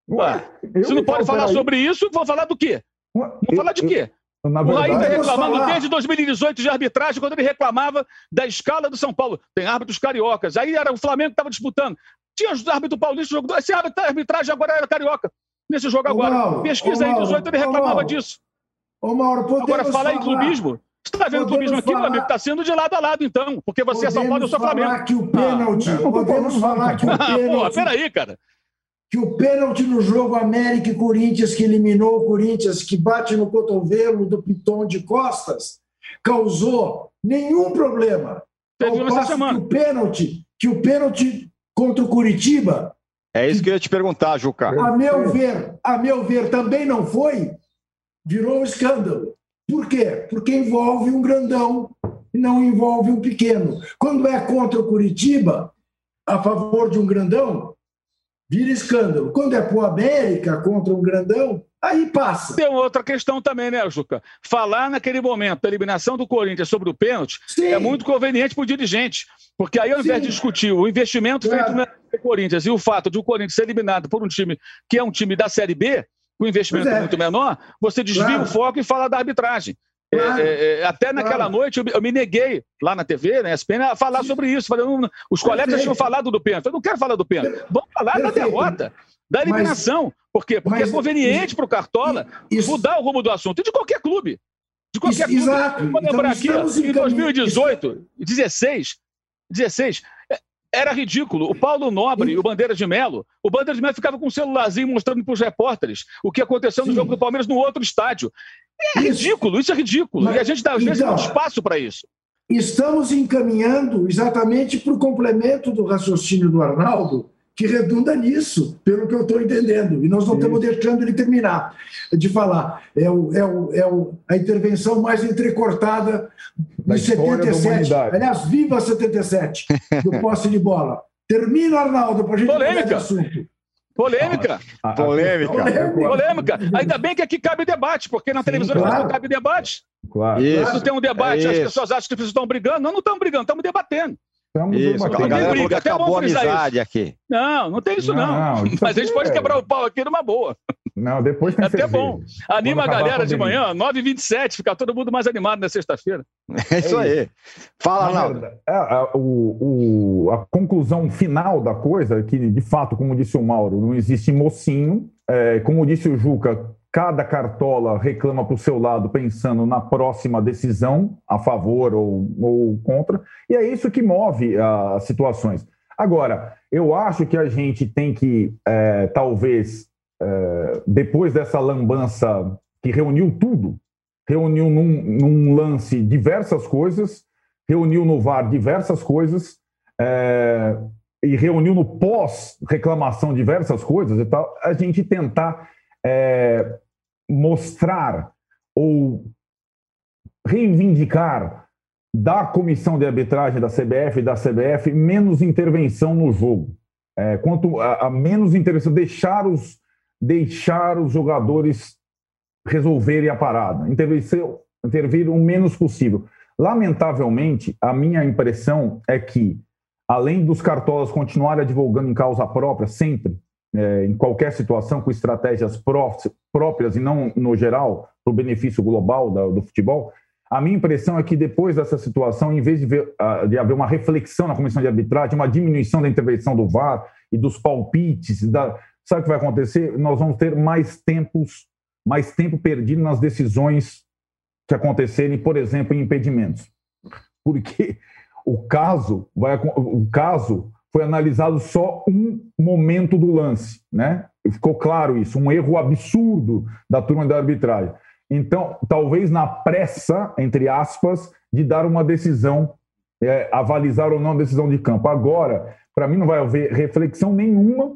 Ué, se não pode falar sobre isso, vou falar do quê? Vou falar de quê? Na o Raí vem reclamando desde 2018 de arbitragem, quando ele reclamava da escala do São Paulo. Tem árbitros cariocas. Aí era o Flamengo que estava disputando. Tinha árbitro paulista, jogo. Esse árbitro arbitragem agora era carioca. Nesse jogo agora. Mauro, Pesquisa aí, 18 ele reclamava Mauro, disso. Ô, Mauro, agora, falar em clubismo. Você está vendo o clubismo aqui, meu amigo? Está sendo de lado a lado, então. Porque você é São Paulo e eu sou Flamengo. Que o pênalti, ah, podemos falar que o pênalti. Pô, peraí, cara. Que o pênalti no jogo América e Corinthians, que eliminou o Corinthians, que bate no cotovelo do Piton de Costas, causou nenhum problema. Teve uma semana. Que o pênalti, que o pênalti contra o Curitiba. É isso que eu ia te perguntar, Juca. A meu ver, a meu ver, também não foi, virou um escândalo. Por quê? Porque envolve um grandão e não envolve um pequeno. Quando é contra o Curitiba, a favor de um grandão, vira escândalo. Quando é pro América contra um grandão, aí passa. Tem outra questão também, né, Juca? Falar naquele momento da eliminação do Corinthians sobre o pênalti Sim. é muito conveniente para o dirigente. Porque aí, ao invés Sim. de discutir o investimento claro. feito no Corinthians e o fato de o Corinthians ser eliminado por um time que é um time da Série B, com investimento é. muito menor, você desvia claro. o foco e fala da arbitragem. É, claro. É, é, até naquela claro. noite eu, eu, me neguei lá na TV, na ESPN, a falar sobre isso. Falei, não, os colegas Perfeito. tinham falado do pênalti. Eu não quero falar do pênalti. Vamos falar Perfeito. da derrota, da eliminação. Mas, Por quê? Porque mas, é conveniente para o Cartola isso, mudar o rumo do assunto. E de qualquer clube. De qualquer isso, clube. Exato. Vou lembrar então, aqui, em 2018, 16, 16, era ridículo. O Paulo Nobre e o Bandeira de Melo, o Bandeira de Melo ficava com um celularzinho mostrando para os repórteres o que aconteceu no Sim. jogo do Palmeiras no outro estádio. É isso. ridículo, isso é ridículo. Mas, e a gente dá, às então, vezes, muito espaço para isso. Estamos encaminhando exatamente para o complemento do raciocínio do Arnaldo, que redunda nisso, pelo que eu estou entendendo. E nós não estamos deixando ele terminar de falar. É, o, é, o, é o, a intervenção mais entrecortada de 77. Aliás, viva 77, do posse de bola. Termina, Arnaldo, para a gente Polêmica. assunto. Polêmica. Ah, polêmica. Polêmica. Polêmica. Ainda bem que aqui cabe debate, porque na Sim, televisão claro. não cabe debate. Claro. Isso. Quando tem um debate, é as pessoas acham que vocês estão brigando. Nós não estamos brigando, estamos debatendo. Estamos isso, a galera briga. Até acabou a amizade isso. aqui. Não, não tem isso não. não. Isso Mas a gente pode é... quebrar o pau aqui numa boa. Não, depois tem é Até bom. Anima a galera de manhã, 9h27, fica todo mundo mais animado na sexta-feira. É isso aí. Fala, Arnaldo. É, a, o, o, a conclusão final da coisa é que, de fato, como disse o Mauro, não existe mocinho. É, como disse o Juca, cada cartola reclama para o seu lado pensando na próxima decisão, a favor ou, ou contra, e é isso que move as situações. Agora, eu acho que a gente tem que, é, talvez, é, depois dessa lambança que reuniu tudo, reuniu num, num, lance diversas coisas, reuniu no VAR diversas coisas, é, e reuniu no pós-reclamação diversas coisas e tal, a gente tentar é, mostrar ou reivindicar da comissão de arbitragem da CBF e da CBF menos intervenção no jogo. É, quanto a, a, menos intervenção, deixar os, deixar os jogadores resolverem a parada, intervir, o menos possível. Lamentavelmente, a minha impressão é que, além dos cartolas continuarem advogando em causa própria, sempre, é, em qualquer situação, com estratégias pró próprias e não no geral, para o benefício global da, do futebol, a minha impressão é que depois dessa situação, em vez de, ver, de haver uma reflexão na comissão de arbitragem, uma diminuição da intervenção do VAR e dos palpites, da, sabe o que vai acontecer? Nós vamos ter mais tempos, mais tempo perdido nas decisões que acontecerem, por exemplo, em impedimentos. Porque o caso vai, o caso foi analisado só um momento do lance, né? Ficou claro isso, um erro absurdo da turma da arbitragem. Então, talvez na pressa, entre aspas, de dar uma decisão, é, avalizar ou não a decisão de campo. Agora, para mim, não vai haver reflexão nenhuma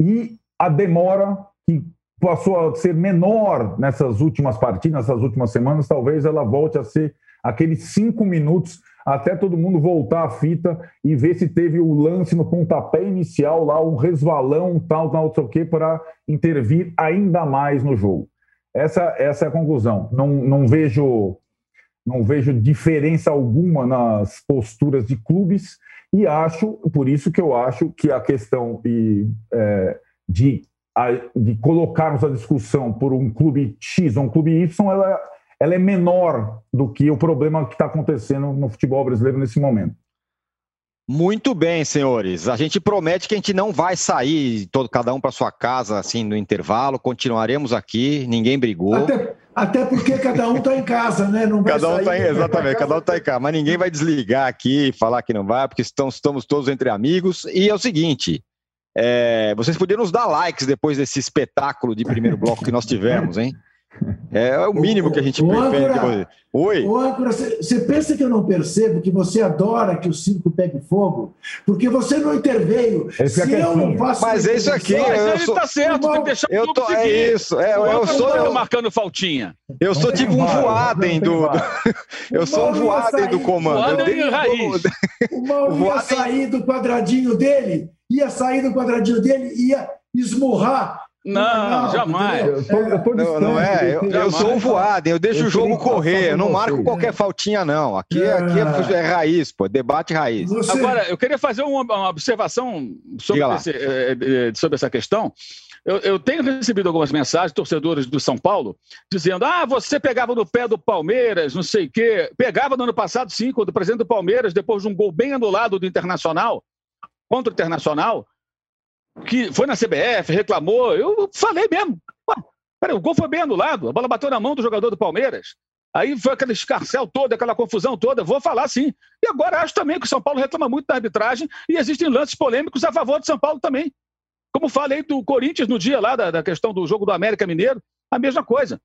e a demora que passou a ser menor nessas últimas partidas, nessas últimas semanas, talvez ela volte a ser aqueles cinco minutos até todo mundo voltar à fita e ver se teve o lance no pontapé inicial lá, um resvalão, tal, tal, não sei o quê, para intervir ainda mais no jogo. Essa, essa é a conclusão. Não, não vejo não vejo diferença alguma nas posturas de clubes e acho, por isso que eu acho que a questão de, é, de, de colocarmos a discussão por um clube X ou um clube Y, ela ela é menor do que o problema que está acontecendo no futebol brasileiro nesse momento. Muito bem, senhores. A gente promete que a gente não vai sair, todo cada um para sua casa, assim, no intervalo. Continuaremos aqui. Ninguém brigou. Até, até porque cada um está em casa, né? Não vai cada um está em, exatamente. Cada um está em casa. Mas ninguém vai desligar aqui, falar que não vai, porque estamos, estamos todos entre amigos. E é o seguinte: É, vocês poderiam nos dar likes depois desse espetáculo de primeiro bloco que nós tivemos, hein? É, é o mínimo que a gente pretende. Oi. Ô, âncora, você pensa que eu não percebo que você adora que o circo pegue fogo? Porque você não interveio. Se eu não faço. Mas é isso aqui. Mas ele sou... tá certo, tem que deixar eu tô, É isso. É, eu, eu sou. Eu... marcando faltinha. Eu sou tipo um voaden do. Eu sou um voaden do comando. Voaden raiz. O Mauro ia sair do quadradinho dele, ia sair do quadradinho dele, ia esmurrar não, não, jamais. Eu tô, eu tô não, não, é, eu, eu sou voado, eu deixo eu o jogo correr, eu não marco você, qualquer faltinha, não. Aqui, é. aqui é, é, raiz, pô, debate raiz. Você... Agora, eu queria fazer uma, uma observação sobre, esse, eh, eh, sobre essa questão. Eu, eu, tenho recebido algumas mensagens de torcedores do São Paulo dizendo: ah, você pegava no pé do Palmeiras, não sei o quê. Pegava no ano passado, sim, quando o presidente do Palmeiras, depois de um gol bem anulado do Internacional, contra o Internacional, que foi na CBF, reclamou. Eu falei mesmo. Peraí, o gol foi bem anulado, a bola bateu na mão do jogador do Palmeiras. Aí foi aquele escarcel todo, aquela confusão toda. Vou falar sim. E agora acho também que o São Paulo reclama muito da arbitragem e existem lances polêmicos a favor do São Paulo também. Como falei do Corinthians no dia lá da, da questão do jogo do América Mineiro, a mesma coisa.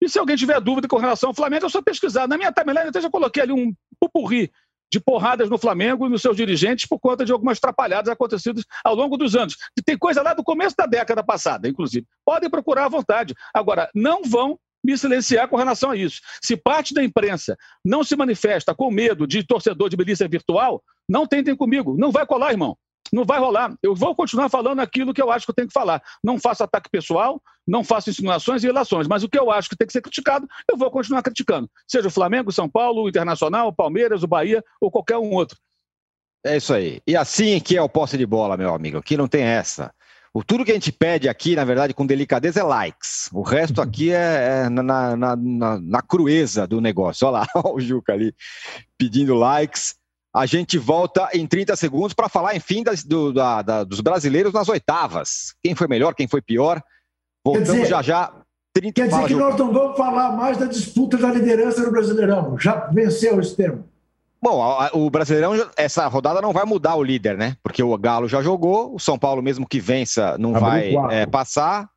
E se alguém tiver dúvida com relação ao Flamengo, é só pesquisar. Na minha timeline, eu até já coloquei ali um pupurri de porradas no Flamengo e nos seus dirigentes por conta de algumas atrapalhadas acontecidas ao longo dos anos. E tem coisa lá do começo da década passada, inclusive. Podem procurar à vontade. Agora, não vão me silenciar com relação a isso. Se parte da imprensa não se manifesta com medo de torcedor de milícia virtual, não tentem comigo. Não vai colar, irmão. Não vai rolar. Eu vou continuar falando aquilo que eu acho que eu tenho que falar. Não faço ataque pessoal, não faço insinuações e relações, mas o que eu acho que tem que ser criticado, eu vou continuar criticando. Seja o Flamengo, São Paulo, o Internacional, o Palmeiras, o Bahia ou qualquer um outro. É isso aí. E assim que é o posse de bola, meu amigo. Aqui não tem essa. O tudo que a gente pede aqui, na verdade, com delicadeza, é likes. O resto aqui é, é na, na, na, na, crueza do negócio. Olha lá, olha o Juca ali pedindo likes. A gente volta em 30 segundos para falar, enfim, das, do, da, da, dos brasileiros nas oitavas. Quem foi melhor, quem foi pior. Voltamos dizer, já já. 30, quer dizer que nós não vamos falar mais da disputa da liderança no Brasileirão. Já venceu esse termo. Bom, o Brasileirão, essa rodada não vai mudar o líder, né? Porque o Galo já jogou, o São Paulo, mesmo que vença, não Abriu vai é, passar,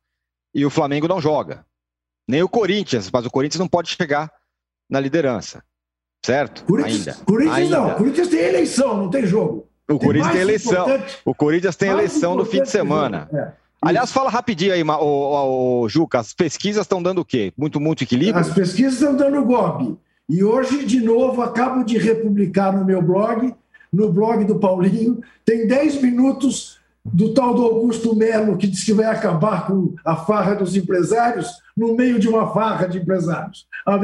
e o Flamengo não joga. Nem o Corinthians, mas o Corinthians não pode chegar na liderança. Certo? Corinthians, ainda. Corinthians ainda. não. Corinthians tem eleição, não tem jogo. O Corinthians tem eleição. O Corinthians tem eleição no fim de semana. É. Aliás, fala rapidinho aí, o, o, Juca. As pesquisas estão dando o quê? Muito, muito equilíbrio? As pesquisas estão dando golpe. E hoje, de novo, acabo de republicar no meu blog, no blog do Paulinho, tem 10 minutos do tal do Augusto Melo, que diz que vai acabar com a farra dos empresários, no meio de uma farra de empresários. Ah,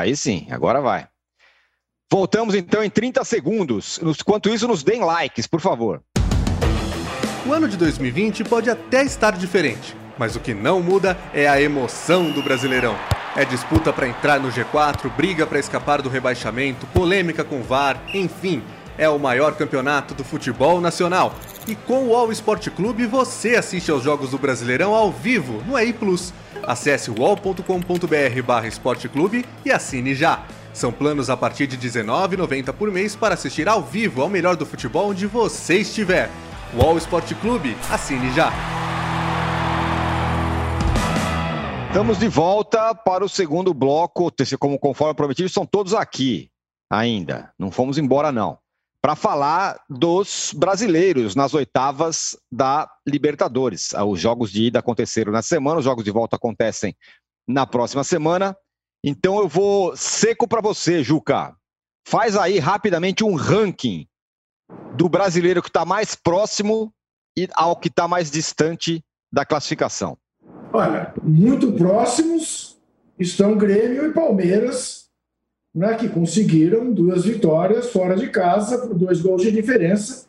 aí sim, agora vai. Voltamos então em 30 segundos. Enquanto isso, nos deem likes, por favor. O ano de 2020 pode até estar diferente, mas o que não muda é a emoção do Brasileirão. É disputa para entrar no G4, briga para escapar do rebaixamento, polêmica com VAR, enfim, é o maior campeonato do futebol nacional. E com o All Sport Clube você assiste aos jogos do Brasileirão ao vivo no EI Plus. Acesse wall.com.br/esporteclube e assine já. São planos a partir de R$19,90 por mês para assistir ao vivo ao melhor do futebol onde você estiver. UOL Esporte Clube, assine já! Estamos de volta para o segundo bloco, como conforme prometido, estão todos aqui ainda. Não fomos embora, não. Para falar dos brasileiros nas oitavas da Libertadores. Os jogos de ida aconteceram na semana, os jogos de volta acontecem na próxima semana. Então eu vou seco para você, Juca. Faz aí rapidamente um ranking do brasileiro que está mais próximo e ao que está mais distante da classificação. Olha, muito próximos estão Grêmio e Palmeiras, né, que conseguiram duas vitórias fora de casa por dois gols de diferença.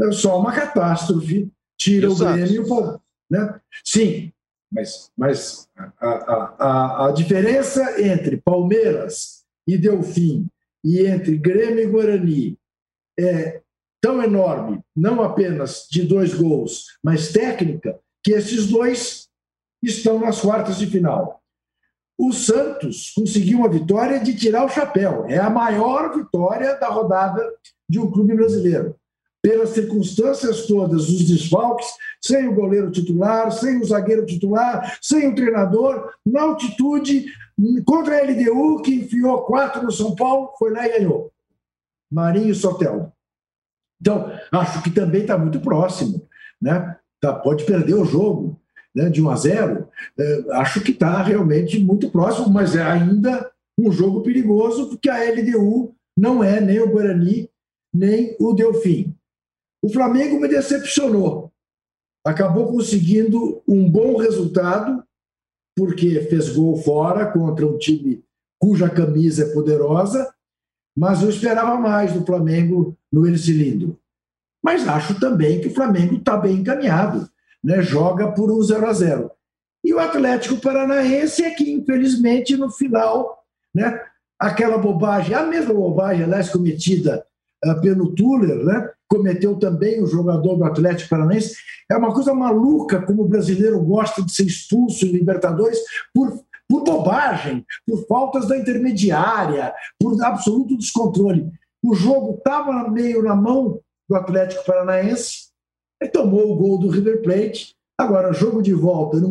É só uma catástrofe. Tira o Grêmio e o Palmeiras. Né? Sim, mas, mas a, a, a, a diferença entre Palmeiras e Delfim e entre Grêmio e Guarani é tão enorme, não apenas de dois gols, mas técnica, que esses dois estão nas quartas de final. O Santos conseguiu uma vitória de tirar o chapéu. É a maior vitória da rodada de um clube brasileiro. pelas circunstâncias todas, os desfalques, sem o goleiro titular, sem o zagueiro titular, sem o treinador, na altitude, contra a LDU, que enfiou quatro no São Paulo, foi lá e ganhou. Marinho e Sotel. Então, acho que também está muito próximo. Né? Tá, pode perder o jogo né, de 1 a 0. É, acho que está realmente muito próximo, mas é ainda um jogo perigoso, porque a LDU não é nem o Guarani, nem o Delfim. O Flamengo me decepcionou. Acabou conseguindo um bom resultado, porque fez gol fora contra um time cuja camisa é poderosa, mas eu esperava mais do Flamengo no Ercilindro. Mas acho também que o Flamengo está bem encaminhado, né? joga por um 0 a 0 E o Atlético Paranaense é que, infelizmente, no final, né, aquela bobagem, a mesma bobagem, aliás, cometida pelo Tuller, né, cometeu também o jogador do Atlético Paranaense. É uma coisa maluca como o brasileiro gosta de ser expulso em Libertadores por, por bobagem, por faltas da intermediária, por absoluto descontrole. O jogo estava meio na mão do Atlético Paranaense tomou o gol do River Plate. Agora, jogo de volta no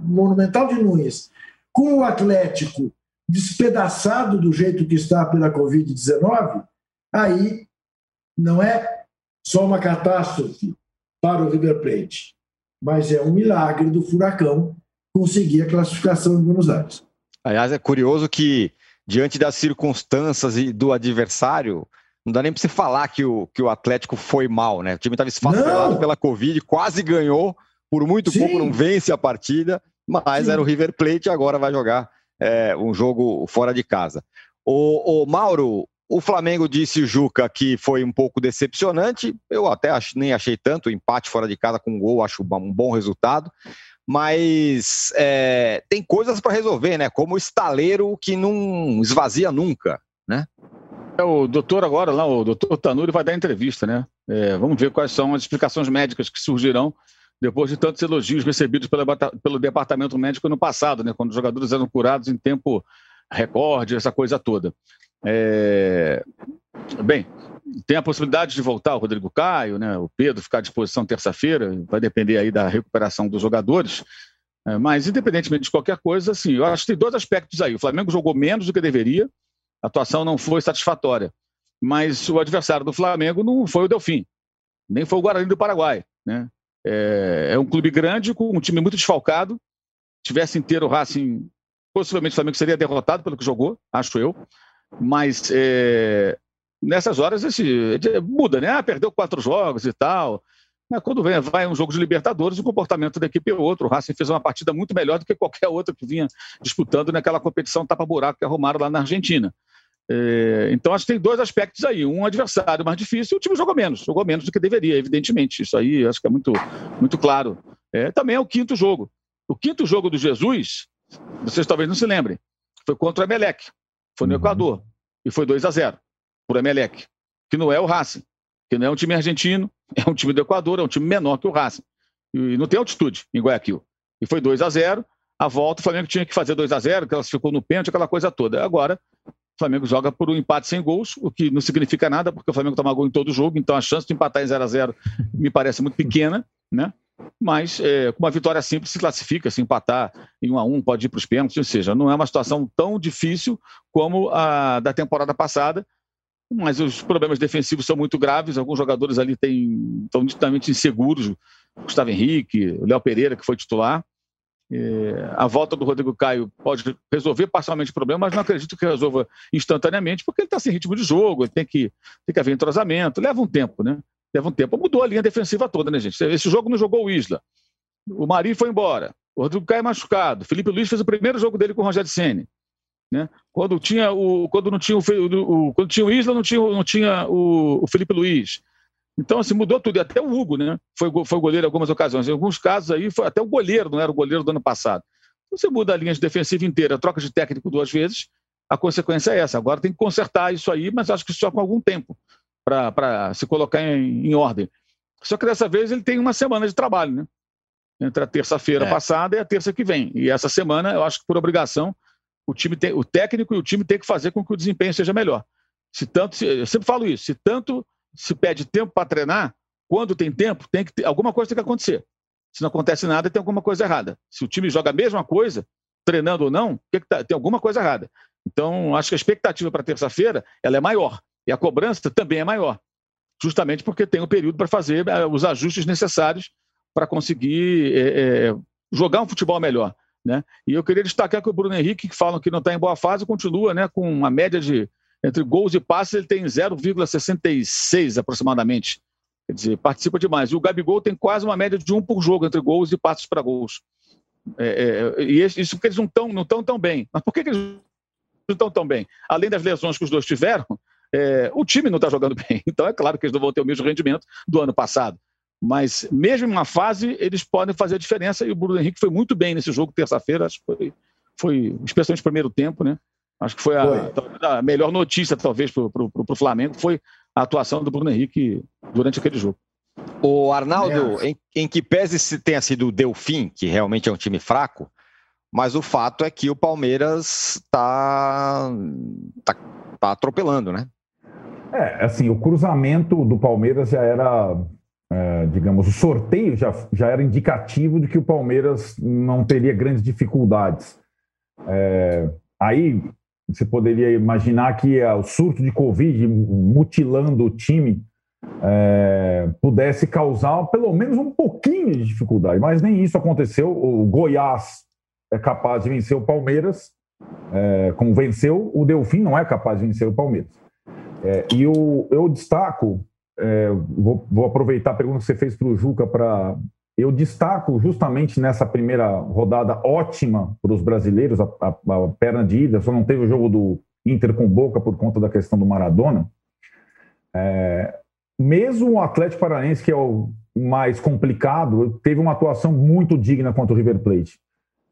Monumental de Nunes, com o Atlético despedaçado do jeito que está pela Covid-19, aí não é só uma catástrofe para o River Plate, mas é um milagre do Furacão conseguir a classificação em Buenos Aires. Aliás, é curioso que, diante das circunstâncias e do adversário, não dá nem para você falar que o, que o Atlético foi mal, né? O time estava esfacelado pela Covid, quase ganhou, por muito Sim. pouco não vence a partida, mas Sim. era o River Plate e agora vai jogar é, um jogo fora de casa. O, o Mauro, o Flamengo disse, Juca, que foi um pouco decepcionante. Eu até nem achei tanto. Empate fora de casa com um gol, acho um bom resultado. Mas é, tem coisas para resolver, né? Como o estaleiro que não esvazia nunca, né? É, o doutor agora, lá, o doutor Tanuri vai dar entrevista, né? É, vamos ver quais são as explicações médicas que surgirão depois de tantos elogios recebidos pelo, pelo departamento médico no passado, né? Quando os jogadores eram curados em tempo recorde, essa coisa toda. É... Bem, tem a possibilidade de voltar o Rodrigo Caio, né? o Pedro ficar à disposição terça-feira, vai depender aí da recuperação dos jogadores. É, mas, independentemente de qualquer coisa, assim, eu acho que tem dois aspectos aí. O Flamengo jogou menos do que deveria, a atuação não foi satisfatória. Mas o adversário do Flamengo não foi o Delfim, nem foi o Guarani do Paraguai. Né? É, é um clube grande, com um time muito desfalcado. Tivesse inteiro o Racing, possivelmente o Flamengo seria derrotado pelo que jogou, acho eu. Mas é, nessas horas esse, muda, né? Ah, perdeu quatro jogos e tal. Mas quando vem, vai um jogo de Libertadores, o comportamento da equipe é outro. O Racing fez uma partida muito melhor do que qualquer outra que vinha disputando naquela competição tapa-buraco que arrumaram lá na Argentina. É, então, acho que tem dois aspectos aí. Um adversário mais difícil e o time jogou menos. Jogou menos do que deveria, evidentemente. Isso aí acho que é muito, muito claro. É, também é o quinto jogo. O quinto jogo do Jesus, vocês talvez não se lembrem, foi contra o Emelec. Foi no uhum. Equador. E foi 2 a 0 por Emelec, que não é o Racing, que não é um time argentino, é um time do Equador, é um time menor que o Racing. E não tem altitude em Guayaquil. E foi 2 a 0 A volta, o Flamengo tinha que fazer 2 a 0 ficou no pênalti, aquela coisa toda. Agora, o Flamengo joga por um empate sem gols, o que não significa nada, porque o Flamengo toma gol em todo jogo, então a chance de empatar em 0 a 0 me parece muito pequena, né? Mas é, com uma vitória simples se classifica, se empatar em um a um, pode ir para os pênaltis, ou seja, não é uma situação tão difícil como a da temporada passada, mas os problemas defensivos são muito graves, alguns jogadores ali estão nitidamente inseguros, Gustavo Henrique, Léo Pereira, que foi titular, é, a volta do Rodrigo Caio pode resolver parcialmente o problema, mas não acredito que resolva instantaneamente, porque ele está sem ritmo de jogo, tem que, tem que haver entrosamento, leva um tempo, né? Leva um tempo. Mudou a linha defensiva toda, né, gente? Esse jogo não jogou o Isla. O Mari foi embora. O Rodrigo Caio machucado. Felipe Luiz fez o primeiro jogo dele com o Rogério Ceni. Né? Quando tinha o quando não tinha o, o, quando tinha o Isla não tinha não tinha o, o Felipe Luiz. Então assim mudou tudo e até o Hugo, né? Foi foi goleiro em algumas ocasiões. Em alguns casos aí foi até o goleiro, não era o goleiro do ano passado. Então, você muda a linha de defensiva inteira, troca de técnico duas vezes, a consequência é essa. Agora tem que consertar isso aí, mas acho que só com algum tempo para se colocar em, em, ordem. Só que dessa vez ele tem uma semana de trabalho, né? Entre a terça-feira é. passada e a terça que vem. E essa semana, eu acho que por obrigação, o time tem, o técnico e o time tem que fazer com que o desempenho seja melhor. Se tanto, se, eu sempre falo isso, se tanto se pede tempo para treinar, quando tem tempo, tem que ter, alguma coisa tem que acontecer. Se não acontece nada, tem alguma coisa errada. Se o time joga a mesma coisa, treinando ou não, tem, tá, tem alguma coisa errada. Então, acho que a expectativa para terça-feira ela é maior. E a cobrança também é maior. Justamente porque tem o um período para fazer eh, os ajustes necessários para conseguir é, é, jogar um futebol melhor. Né? E eu queria destacar que o Bruno Henrique, que falam que não está em boa fase, continua né, com uma média de entre gols e passes, ele tem 0,66 aproximadamente. Quer dizer, participa demais. E o Gabigol tem quase uma média de um por jogo entre gols e passes para gols. É, é, e isso porque eles não estão não tão, tão bem. Mas por que, que eles não estão tão bem? Além das lesões que os dois tiveram, é, o time não está jogando bem. Então é claro que eles não vão ter o mesmo rendimento do ano passado. Mas mesmo em uma fase, eles podem fazer a diferença. E o Bruno Henrique foi muito bem nesse jogo, terça-feira. Acho que foi, foi, especialmente no primeiro tempo, né? Acho que foi a, foi. a melhor notícia, talvez, para o Flamengo, foi a atuação do Bruno Henrique durante aquele jogo. O Arnaldo, em, em que pese tenha sido o Delfim, que realmente é um time fraco, mas o fato é que o Palmeiras está tá, tá atropelando, né? É, assim, o cruzamento do Palmeiras já era, é, digamos, o sorteio já, já era indicativo de que o Palmeiras não teria grandes dificuldades. É, aí você poderia imaginar que o surto de Covid mutilando o time é, pudesse causar pelo menos um pouquinho de dificuldade, mas nem isso aconteceu. O Goiás é capaz de vencer o Palmeiras, é, como venceu, o Delfim não é capaz de vencer o Palmeiras. É, e eu, eu destaco, é, vou, vou, aproveitar a pergunta que você fez para o Juca para. Eu destaco justamente nessa primeira rodada ótima para os brasileiros, a, a, a, perna de ida, só não teve o jogo do Inter com Boca por conta da questão do Maradona. É, mesmo o Atlético Paranaense, que é o mais complicado, teve uma atuação muito digna contra o River Plate.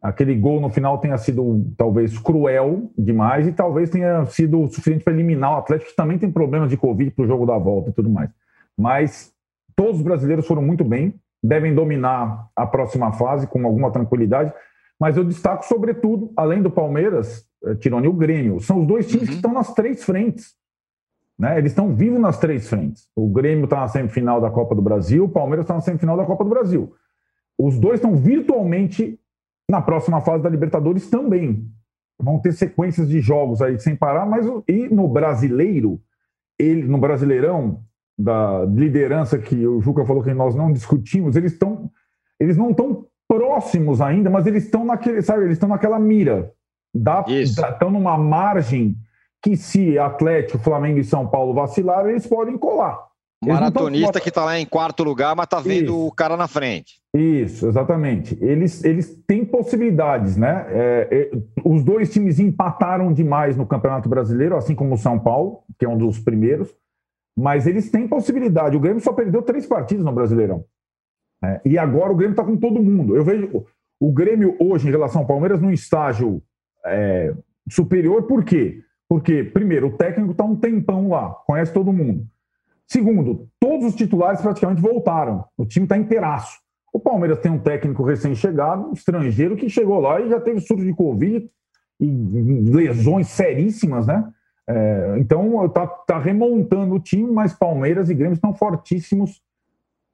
Aquele gol no final tenha sido talvez cruel demais e talvez tenha sido suficiente para eliminar o Atlético, que também tem problemas de Covid para o jogo da volta e tudo mais. Mas todos os brasileiros foram muito bem, devem dominar a próxima fase com alguma tranquilidade. Mas eu destaco, sobretudo, além do Palmeiras, eh, Tirone, o Grêmio. São os dois times uhum. que estão nas três frentes. Né? Eles estão vivos nas três frentes. O Grêmio está na semifinal da Copa do Brasil, o Palmeiras está na semifinal da Copa do Brasil. Os dois estão virtualmente na próxima fase da Libertadores também. Vão ter sequências de jogos aí sem parar, mas e no brasileiro, ele no Brasileirão da liderança que o Juca falou que nós não discutimos, eles estão eles não estão próximos ainda, mas eles estão naquele, sabe, eles estão naquela mira. Da, estão numa margem que se Atlético, Flamengo e São Paulo vacilarem, eles podem colar. Eles Maratonista tão... que está lá em quarto lugar, mas está vendo Isso. o cara na frente. Isso, exatamente. Eles, eles têm possibilidades, né? É, é, os dois times empataram demais no Campeonato Brasileiro, assim como o São Paulo, que é um dos primeiros, mas eles têm possibilidade. O Grêmio só perdeu três partidas no Brasileirão. É, e agora o Grêmio está com todo mundo. Eu vejo o Grêmio hoje, em relação ao Palmeiras, num estágio é, superior, por quê? Porque, primeiro, o técnico está um tempão lá, conhece todo mundo. Segundo, todos os titulares praticamente voltaram. O time está inteiraço. O Palmeiras tem um técnico recém-chegado, estrangeiro, que chegou lá e já teve surto de Covid e lesões seríssimas, né? É, então, está tá remontando o time, mas Palmeiras e Grêmio estão fortíssimos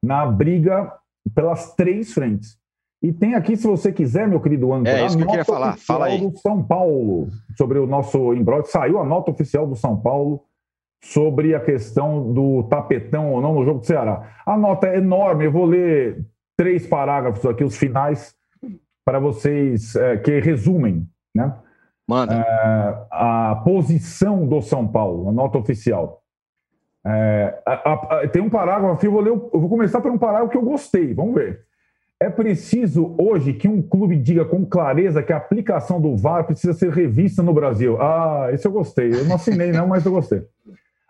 na briga pelas três frentes. E tem aqui, se você quiser, meu querido âncora, é isso que eu queria falar. Fala aí. do São Paulo, sobre o nosso embrólio. Saiu a nota oficial do São Paulo sobre a questão do tapetão ou não no jogo do Ceará. A nota é enorme, eu vou ler três parágrafos aqui, os finais, para vocês, é, que resumem, né? Manda. É, a posição do São Paulo, a nota oficial. É, a, a, tem um parágrafo aqui, eu vou, ler, eu vou começar por um parágrafo que eu gostei, vamos ver. É preciso hoje que um clube diga com clareza que a aplicação do VAR precisa ser revista no Brasil. Ah, esse eu gostei. Eu não assinei, não, mas eu gostei.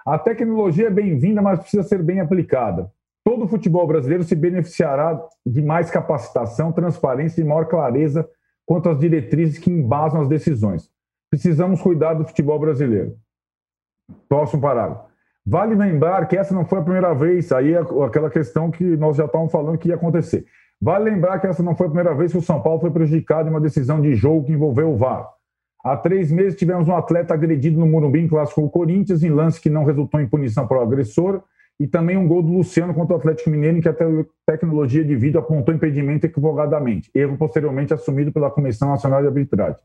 A tecnologia é bem-vinda, mas precisa ser bem aplicada. Todo o futebol brasileiro se beneficiará de mais capacitação, transparência e maior clareza quanto às diretrizes que embasam as decisões. Precisamos cuidar do futebol brasileiro. Próximo parágrafo. Vale lembrar que essa não foi a primeira vez, aí é aquela questão que nós já estávamos falando que ia acontecer. Vale lembrar que essa não foi a primeira vez que o São Paulo foi prejudicado em uma decisão de jogo que envolveu o VAR. Há três meses tivemos um atleta agredido no Morumbi em clássico com o Corinthians, em lance que não resultou em punição para o agressor e também um gol do Luciano contra o Atlético Mineiro, em que a tecnologia de vídeo apontou impedimento equivocadamente, erro posteriormente assumido pela Comissão Nacional de Arbitragem.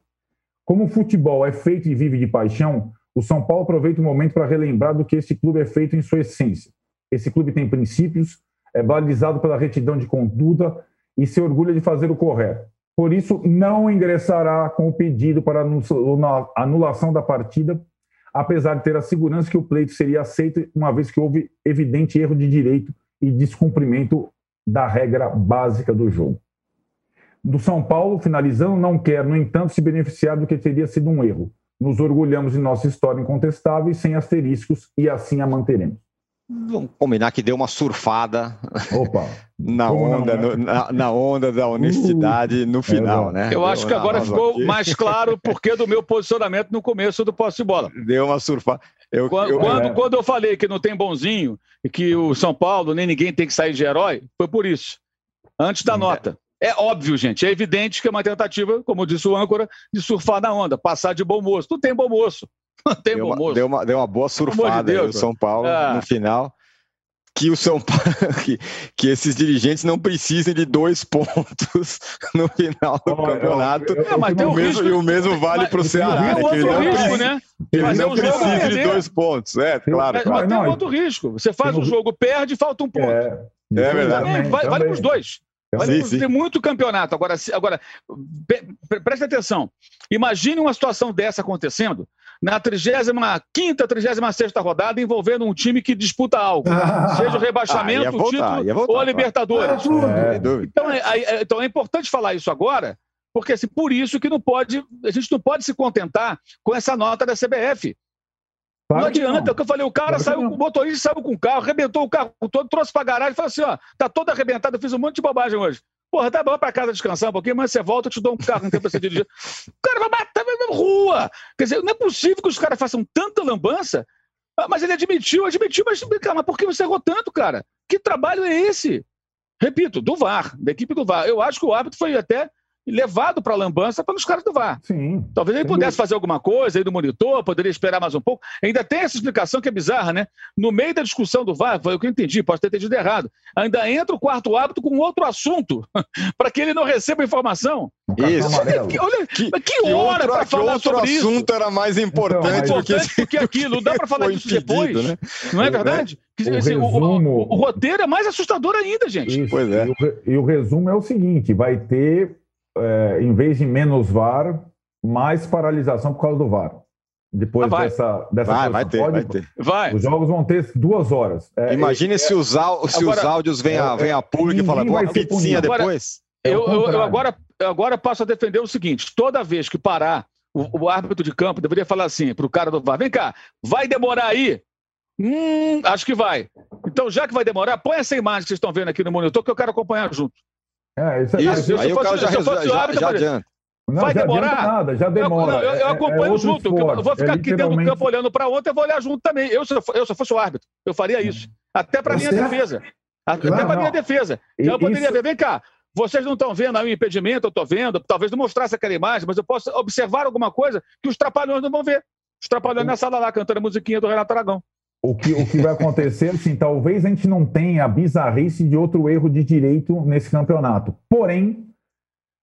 Como o futebol é feito e vive de paixão, o São Paulo aproveita o momento para relembrar do que esse clube é feito em sua essência. Esse clube tem princípios, é balizado pela retidão de conduta e se orgulha de fazer o correto. Por isso, não ingressará com o pedido para anulação da partida, apesar de ter a segurança que o pleito seria aceito, uma vez que houve evidente erro de direito e descumprimento da regra básica do jogo do São Paulo, finalizando, não quer, no entanto, se beneficiar do que teria sido um erro. Nos orgulhamos de nossa história incontestável e sem asteriscos, e assim a manteremos. Vamos combinar que deu uma surfada Opa, na, onda, no, na, na, onda da honestidade uh, no final, é, né? Eu acho que agora ficou aqui. mais claro porque do meu posicionamento no começo do posse de bola. Deu uma surfada. Eu, quando, eu, quando, é. quando eu falei que não tem bonzinho e que o São Paulo nem ninguém tem que sair de herói, foi por isso. Antes da nota. É óbvio, gente, é evidente que é uma tentativa, como disse o âncora, de surfar na onda, passar de bom moço. Tu tem bom moço. Tem deu uma, moço. Deu uma, deu uma boa surfada de Deus, o São Paulo ah. no final. Que o São Paulo, que, que, esses dirigentes não precisem de dois pontos no final do oh, campeonato. Eu, eu, eu, mas tem o mesmo, e o mesmo vale para o Ceará. Tem outro risco, né? Ele mas não é um precisa de dois pontos. É, claro. Mas, claro. mas tem um outro risco. Você faz o jogo, perde e falta um ponto. É, é verdade. É, vale para os dois. Vale sim, sim. muito campeonato. Agora, agora preste atenção. Imagine uma situação dessa acontecendo na 35 36 rodada envolvendo um time que disputa algo. seja o rebaixamento, ah, voltar, o título voltar, ou a Libertadores. É, então, é, é, então é importante falar isso agora, porque assim, por isso que não pode, a gente não pode se contentar com essa nota da CBF. Claro não adianta, não. é o que eu falei, o cara claro saiu, o motorista saiu com o carro, arrebentou o carro todo, trouxe pra garagem e falou assim: ó, tá todo arrebentado, eu fiz um monte de bobagem hoje. Porra, tá bom pra casa descansar um pouquinho, mas você volta, eu te dou um carro, não tem pra você dirigir. O cara vai bater na rua. Quer dizer, não é possível que os caras façam tanta lambança. Ah, mas ele admitiu, admitiu, mas, cara, mas por que você errou tanto, cara? Que trabalho é esse? Repito, do VAR, da equipe do VAR. Eu acho que o árbitro foi até levado para a lambança pelos caras do VAR. Sim. Talvez ele pudesse fazer alguma coisa aí do monitor, poderia esperar mais um pouco. Ainda tem essa explicação que é bizarra, né? No meio da discussão do VAR, foi o que eu entendi, posso ter entendido errado. Ainda entra o quarto hábito com outro assunto, para que ele não receba informação. Isso. Olha, que, que hora para falar outro sobre isso. assunto era mais importante, então, do, que... do que aquilo. Não dá para falar disso depois. Né? Não é verdade? O, assim, resumo... o, o, o, roteiro é mais assustador ainda, gente. Isso. Pois é. E o, e o resumo é o seguinte: vai ter é, em vez de menos VAR, mais paralisação por causa do VAR. Depois ah, dessa, dessa vai, vai ter, pode, vai ter. Vai. Os jogos vão ter duas horas. É, Imagine é, se, os, se agora, os áudios vêm a, vem a público e falam uma pizzinha depois. eu, eu, eu, agora, agora passo a defender o seguinte: toda vez que parar, o, o árbitro de campo deveria falar assim para o cara do VAR: vem cá, vai demorar aí? Hum, acho que vai. Então, já que vai demorar, põe essa imagem que vocês estão vendo aqui no monitor que eu quero acompanhar junto. É, isso, é isso aí o cara já, já, já, já adianta. Não, vai demorar? nada, já demora. Eu, não, eu, eu é, acompanho é, junto. Eu vou ficar é aqui dentro do campo olhando para ontem, eu vou olhar junto também. Eu, se eu, se eu fosse o árbitro, eu faria isso. Até para minha defesa. Até para minha defesa. Então, eu poderia isso... ver, vem cá, vocês não estão vendo aí o impedimento, eu estou vendo, talvez não mostrasse aquela imagem, mas eu posso observar alguma coisa que os trapalhões não vão ver. Os trapalhões na sala lá, cantando a musiquinha do Renato Aragão. O que, o que vai acontecer, assim, talvez a gente não tenha a bizarrice de outro erro de direito nesse campeonato. Porém,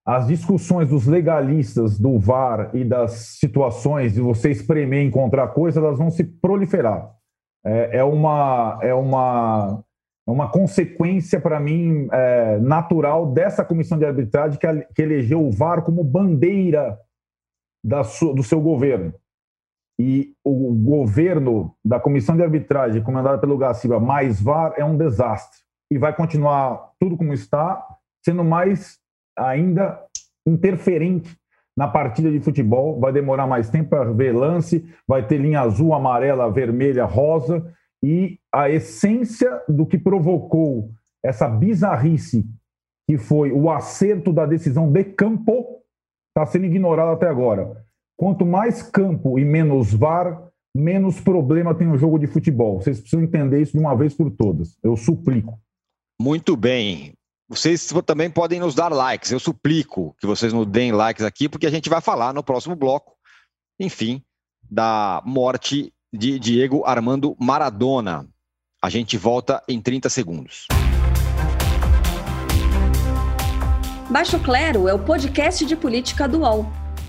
as discussões dos legalistas do VAR e das situações de você espremer e encontrar coisa, elas vão se proliferar. É, é uma, é, uma, é uma consequência, para mim, é, natural dessa comissão de arbitragem que, que elegeu o VAR como bandeira da do seu governo. E o governo da comissão de arbitragem, comandada pelo Gaciba, mais VAR, é um desastre. E vai continuar tudo como está, sendo mais ainda interferente na partida de futebol. Vai demorar mais tempo para ver lance, vai ter linha azul, amarela, vermelha, rosa. E a essência do que provocou essa bizarrice, que foi o acerto da decisão de campo, está sendo ignorado até agora. Quanto mais campo e menos VAR, menos problema tem o jogo de futebol. Vocês precisam entender isso de uma vez por todas. Eu suplico. Muito bem. Vocês também podem nos dar likes. Eu suplico que vocês nos deem likes aqui, porque a gente vai falar no próximo bloco, enfim, da morte de Diego Armando Maradona. A gente volta em 30 segundos. Baixo Clero é o podcast de política do UOL.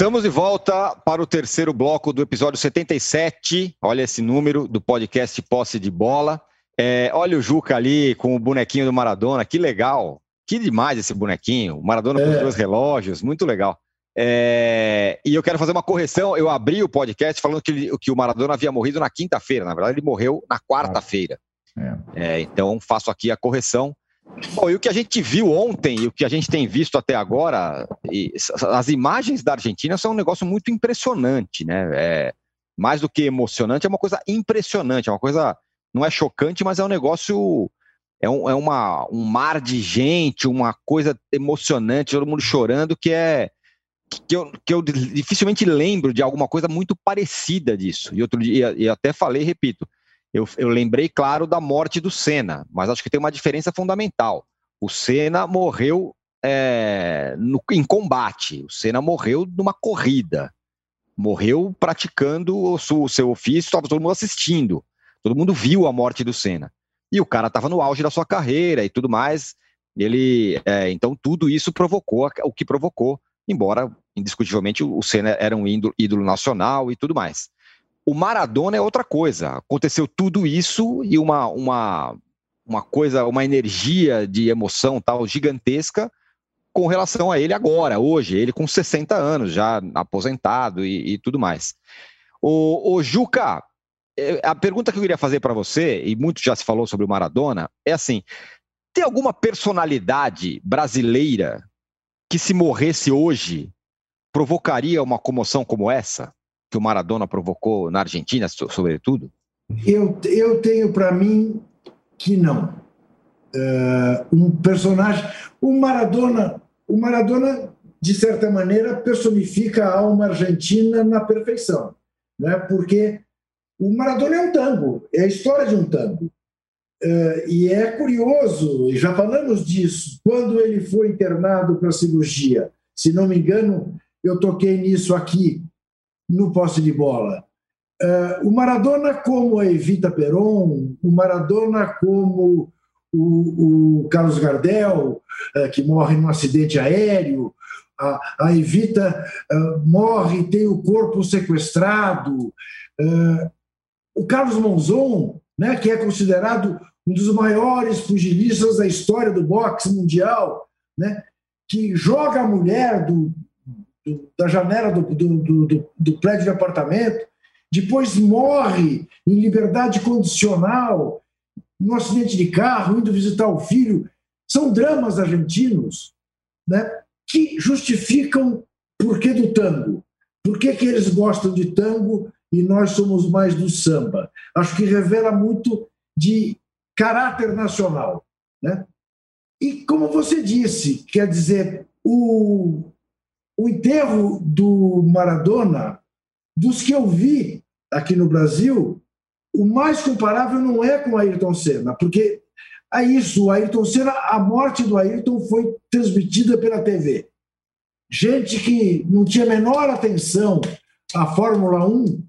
Estamos de volta para o terceiro bloco do episódio 77. Olha esse número do podcast Posse de Bola. É, olha o Juca ali com o bonequinho do Maradona, que legal. Que demais esse bonequinho. O Maradona é. com os dois relógios, muito legal. É, e eu quero fazer uma correção. Eu abri o podcast falando que, ele, que o Maradona havia morrido na quinta-feira. Na verdade, ele morreu na quarta-feira. É. é. então, faço aqui a correção. Bom, e o que a gente viu ontem e o que a gente tem visto até agora, as imagens da Argentina são um negócio muito impressionante, né? É, mais do que emocionante, é uma coisa impressionante, é uma coisa, não é chocante, mas é um negócio, é, um, é uma, um mar de gente, uma coisa emocionante, todo mundo chorando, que é, que eu, que eu dificilmente lembro de alguma coisa muito parecida disso. E outro dia, e até falei, repito, eu, eu lembrei, claro, da morte do Senna, mas acho que tem uma diferença fundamental. O Senna morreu é, no, em combate, o Senna morreu numa corrida, morreu praticando o, o seu ofício, estava todo mundo assistindo, todo mundo viu a morte do Senna. E o cara estava no auge da sua carreira e tudo mais. Ele, é, então, tudo isso provocou o que provocou, embora indiscutivelmente o Senna era um ídolo, ídolo nacional e tudo mais. O Maradona é outra coisa. Aconteceu tudo isso e uma, uma, uma coisa, uma energia de emoção tal gigantesca com relação a ele agora, hoje, ele com 60 anos, já aposentado e, e tudo mais. O, o Juca, é, a pergunta que eu queria fazer para você, e muito já se falou sobre o Maradona, é assim: tem alguma personalidade brasileira que, se morresse hoje, provocaria uma comoção como essa? Que o Maradona provocou na Argentina, sobretudo? Eu, eu tenho para mim que não. Uh, um personagem. O Maradona, o Maradona, de certa maneira, personifica a alma argentina na perfeição. Né? Porque o Maradona é um tango, é a história de um tango. Uh, e é curioso, já falamos disso, quando ele foi internado para cirurgia, se não me engano, eu toquei nisso aqui, no posse de bola. Uh, o Maradona como a Evita Peron, o Maradona como o, o Carlos Gardel, uh, que morre num acidente aéreo, a, a Evita uh, morre tem o corpo sequestrado, o Carlos Monzon, né, que é considerado um dos maiores pugilistas da história do boxe mundial, né, que joga a mulher do, da janela do, do, do, do prédio de apartamento, depois morre em liberdade condicional, num acidente de carro, indo visitar o filho. São dramas argentinos né, que justificam por que do tango. Por que, que eles gostam de tango e nós somos mais do samba? Acho que revela muito de caráter nacional. Né? E, como você disse, quer dizer, o, o enterro do Maradona, dos que eu vi aqui no Brasil, o mais comparável não é com Ayrton Senna, porque é isso, Ayrton Senna, a morte do Ayrton foi transmitida pela TV. Gente que não tinha a menor atenção à Fórmula 1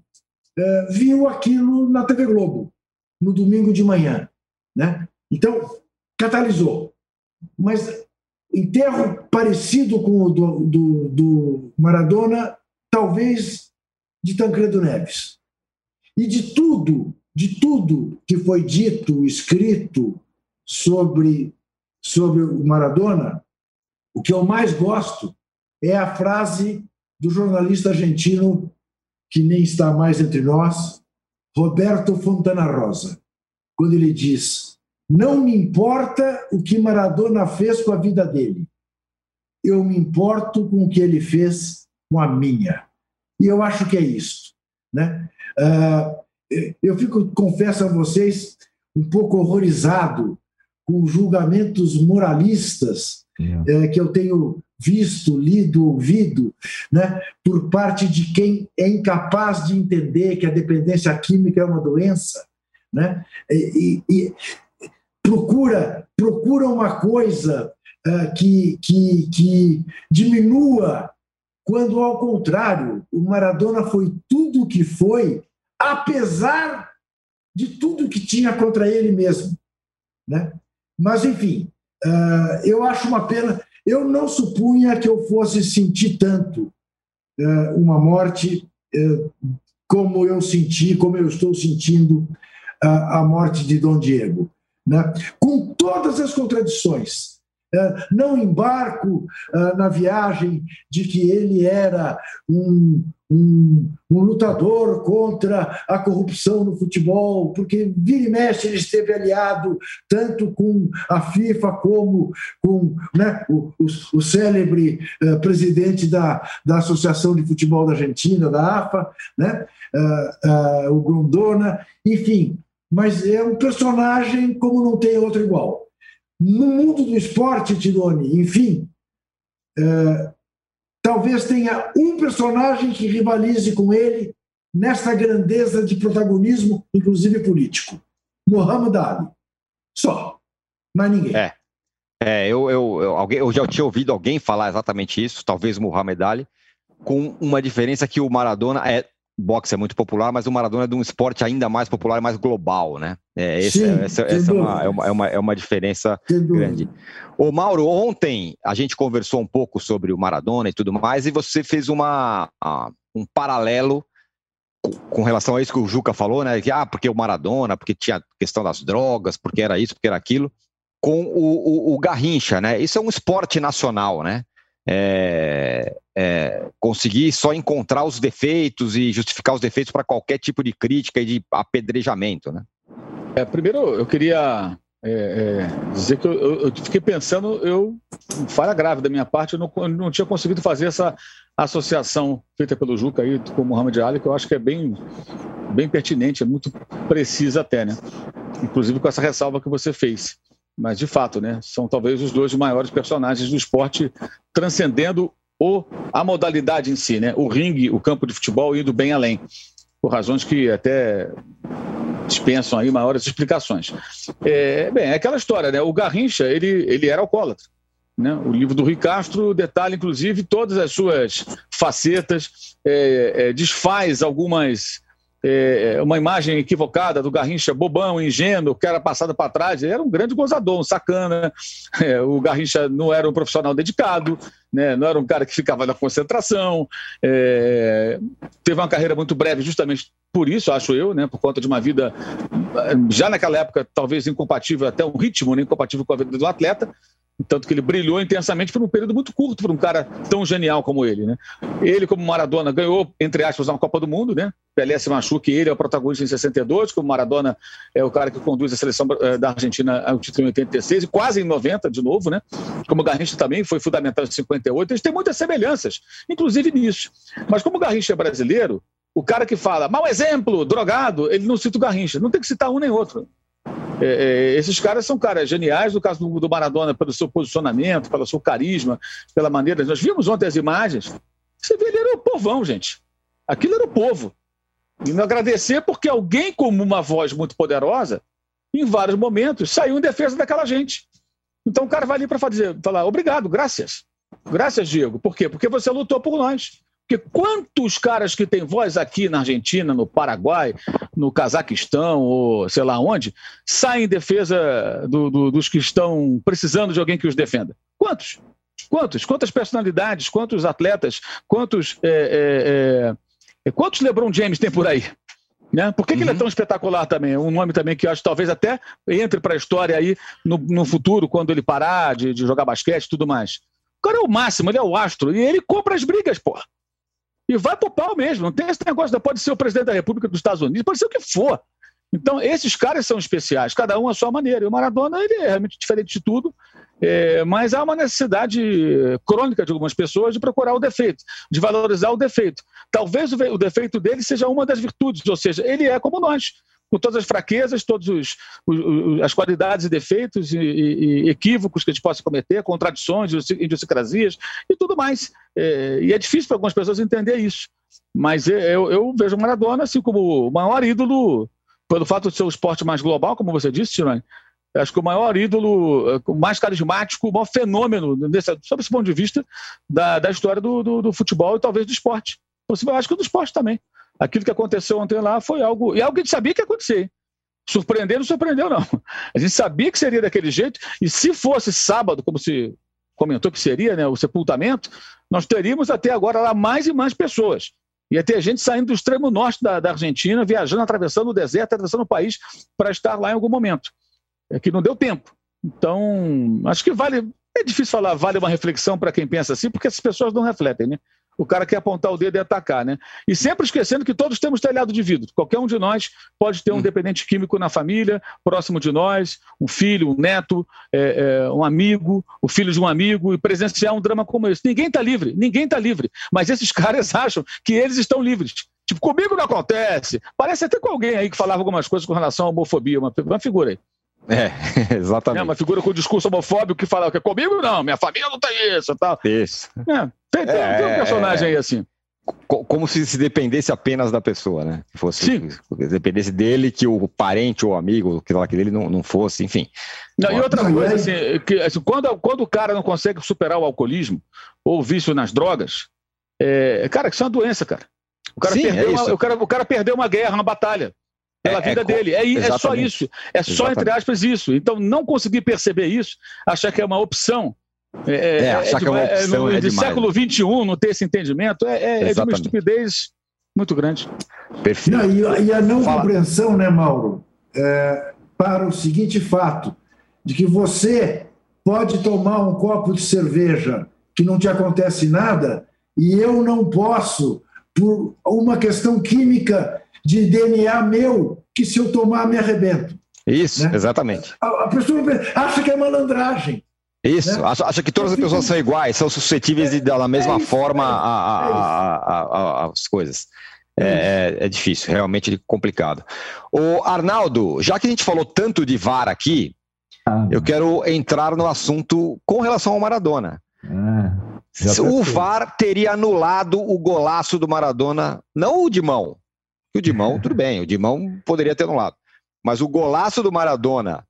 é, viu aquilo na TV Globo, no domingo de manhã. Né? Então, catalisou. Mas enterro parecido com o do, do, do Maradona, talvez de Tancredo Neves. E de tudo, de tudo que foi dito, escrito sobre, sobre o Maradona, o que eu mais gosto é a frase do jornalista argentino que nem está mais entre nós, Roberto Fontana Rosa, quando ele diz: não me importa o que Maradona fez com a vida dele. Eu me importo com o que ele fez com a minha. E eu acho que é isso. Né? Uh, eu fico, confesso a vocês, um pouco horrorizado com julgamentos moralistas é, que eu tenho visto, lido, ouvido, né, por parte de quem é incapaz de entender que a dependência química é uma doença, né, e, e procura procura uma coisa uh, que, que, que diminua, quando ao contrário, o Maradona foi tudo o que foi, apesar de tudo que tinha contra ele mesmo, né? Mas enfim, uh, eu acho uma pena. Eu não supunha que eu fosse sentir tanto uh, uma morte uh, como eu senti, como eu estou sentindo a morte de Dom Diego. Né? Com todas as contradições. Não embarco na viagem de que ele era um, um, um, lutador contra a corrupção no futebol, porque vira e mexe ele esteve aliado tanto com a FIFA como com né, o, o, o, célebre uh, presidente da, da Associação de Futebol da Argentina, da AFA, né, uh, uh, o Grondona, enfim. Mas é um personagem como não tem outro igual. No mundo do esporte, Tidoni, enfim, talvez tenha um personagem que rivalize com ele nessa grandeza de protagonismo, inclusive político. Muhammad Ali. Só. Mais ninguém. É. É, eu, eu, eu, alguém, eu já tinha ouvido alguém falar exatamente isso, talvez Muhammad Ali, com uma diferença que o Maradona é boxe é muito popular, mas o Maradona é de um esporte ainda mais popular e mais global, né? É, esse, Sim, essa, essa é, uma, é, uma, é, uma, é uma diferença grande. Ô Mauro, ontem a gente conversou um pouco sobre o Maradona e tudo mais, e você fez uma, um paralelo com relação a isso que o Juca falou, né? Que, ah, porque o Maradona, porque tinha questão das drogas, porque era isso, porque era aquilo, com o, o, o Garrincha, né? Isso é um esporte nacional, né? é, é, conseguir só encontrar os defeitos e justificar os defeitos para qualquer tipo de crítica e de apedrejamento, né? É, primeiro, eu queria é, é, dizer que eu, eu, fiquei pensando, eu falha grave da minha parte, eu não, eu não, tinha conseguido fazer essa associação feita pelo Juca aí com o Muhammad Ali, que eu acho que é bem, bem pertinente, é muito precisa até, né? Inclusive com essa ressalva que você fez. Mas, de fato, né, são talvez os dois maiores personagens do esporte, transcendendo o, a modalidade em si, né? o ringue, o campo de futebol, indo bem além, por razões que até dispensam aí maiores explicações. É, bem, é aquela história, né? O Garrincha, ele, ele era alcoólatra. Né? O livro do Rui Castro detalha, inclusive, todas as suas facetas, é, é, desfaz algumas é, uma imagem equivocada do Garrincha bobão, ingênuo, que era passado para trás. Ele era um grande gozador, um sacana. É, o Garrincha não era um profissional dedicado, né? não era um cara que ficava na concentração. É, teve uma carreira muito breve, justamente por isso, acho eu, né? por conta de uma vida, já naquela época, talvez incompatível, até um ritmo né? incompatível com a vida do atleta. Tanto que ele brilhou intensamente por um período muito curto para um cara tão genial como ele. Né? Ele, como Maradona, ganhou, entre aspas, uma Copa do Mundo. Né? Pelé se machuca e ele é o protagonista em 62, como Maradona é o cara que conduz a seleção eh, da Argentina ao título em 86 e quase em 90 de novo. Né? Como Garrincha também foi fundamental em 58. Eles têm muitas semelhanças, inclusive nisso. Mas como Garrincha é brasileiro, o cara que fala, mau exemplo, drogado, ele não cita o Garrincha. Não tem que citar um nem outro. É, é, esses caras são caras geniais, no caso do, do, Maradona, pelo seu posicionamento, pelo seu carisma, pela maneira. Nós vimos ontem as imagens. Você vê, ele era o povão, gente. Aquilo era o povo. E me agradecer porque alguém com uma voz muito poderosa, em vários momentos, saiu em defesa daquela gente. Então o cara vai ali para falar obrigado, graças. Graças, Diego. Por quê? Porque você lutou por nós. Porque quantos caras que têm voz aqui na Argentina, no Paraguai, no Cazaquistão, ou sei lá onde, saem em defesa do, do, dos que estão precisando de alguém que os defenda? Quantos? Quantos? Quantas personalidades, quantos atletas, quantos. É, é, é, quantos LeBron James tem por aí? Né? Por que, uhum. que, ele é uhum. tão espetacular também? Um nome também que eu acho talvez até entre para a história aí no, no, futuro, quando ele parar de, de jogar basquete e tudo mais. O cara é o máximo, ele é o astro. E ele compra as brigas, porra e vai pro pau mesmo. Não tem esse negócio, pode ser o presidente da República dos Estados Unidos, pode ser o que for. Então, esses caras são especiais, cada um à sua maneira. E o Maradona ele é realmente diferente de tudo, é, mas há uma necessidade crônica de algumas pessoas de procurar o defeito, de valorizar o defeito. Talvez o, o defeito dele seja uma das virtudes, ou seja, ele é como nós. Com todas as fraquezas, todas as qualidades e defeitos e, e, e, equívocos que a gente possa cometer, contradições, idiosincrasias e tudo mais. É, e é difícil para algumas pessoas entender isso. Mas eu, eu vejo o Maradona assim como o maior ídolo, pelo fato de ser o esporte mais global, como você disse, Tirone, acho que o maior ídolo, o mais carismático, o maior fenômeno, desse, sob esse ponto de vista, da, da história do, do, do, futebol e talvez do esporte. Possível, acho que do esporte também. Aquilo que aconteceu ontem lá foi algo. E algo que a gente sabia que ia acontecer. Surpreender não surpreendeu, não. A gente sabia que seria daquele jeito, e se fosse sábado, como se comentou que seria, né, o sepultamento, nós teríamos até agora lá mais e mais pessoas. Ia ter gente saindo do extremo norte da, da Argentina, viajando, atravessando o deserto, atravessando o país para estar lá em algum momento. É que não deu tempo. Então, acho que vale. É difícil falar, vale uma reflexão para quem pensa assim, porque essas pessoas não refletem, né? O cara quer apontar o dedo e atacar, né? E sempre esquecendo que todos temos telhado de vidro. Qualquer um de nós pode ter um hum. dependente químico na família, próximo de nós, um filho, um neto, é, é, um amigo, o filho de um amigo, e presenciar um drama como esse. Ninguém está livre, ninguém está livre. Mas esses caras acham que eles estão livres. Tipo, comigo não acontece. Parece até com alguém aí que falava algumas coisas com relação à homofobia, uma, uma figura aí. É, exatamente. É uma figura com discurso homofóbico que fala que comigo não, minha família não tem isso tal. Isso. É, tem, tem, é, tem, um personagem aí assim. Como se se dependesse apenas da pessoa, né? Que fosse, Sim. dependesse dele, que o parente ou amigo, que lá que dele não, não fosse, enfim. Não, e outra coisa, assim, que, assim, quando, quando o cara não consegue superar o alcoolismo ou o vício nas drogas, é, cara, isso é uma doença, cara. O cara, Sim, perdeu é uma, o, cara, o cara perdeu uma guerra, uma batalha pela é, vida é, dele. É, é, só isso. É só, Exatamente. entre aspas, isso. Então, não conseguir perceber isso, achar que é uma opção. É, é, é achar que é uma opção. É, no, de século XXI, não ter esse entendimento, é, de uma estupidez muito grande. Perfeito. Não, e, e, a não Fala. compreensão, né, Mauro, para o seguinte fato: de que você pode tomar um copo de cerveja que não te acontece nada, e eu não posso, por uma questão química de DNA meu que se eu tomar me arrebento. Isso, né? exatamente. A, a, pessoa acha que é malandragem. Isso, né? acha, acha, que todas as pessoas são iguais, são suscetíveis de, da mesma é isso, forma é, as coisas. É, é, é, difícil, realmente complicado. O Arnaldo, já que a gente falou tanto de VAR aqui, ah, eu quero entrar no assunto com relação ao Maradona. Ah, o VAR teria anulado o golaço do Maradona, não o de mão, o Dimão, tudo bem, o Dimão poderia ter anulado. Mas o golaço do Maradona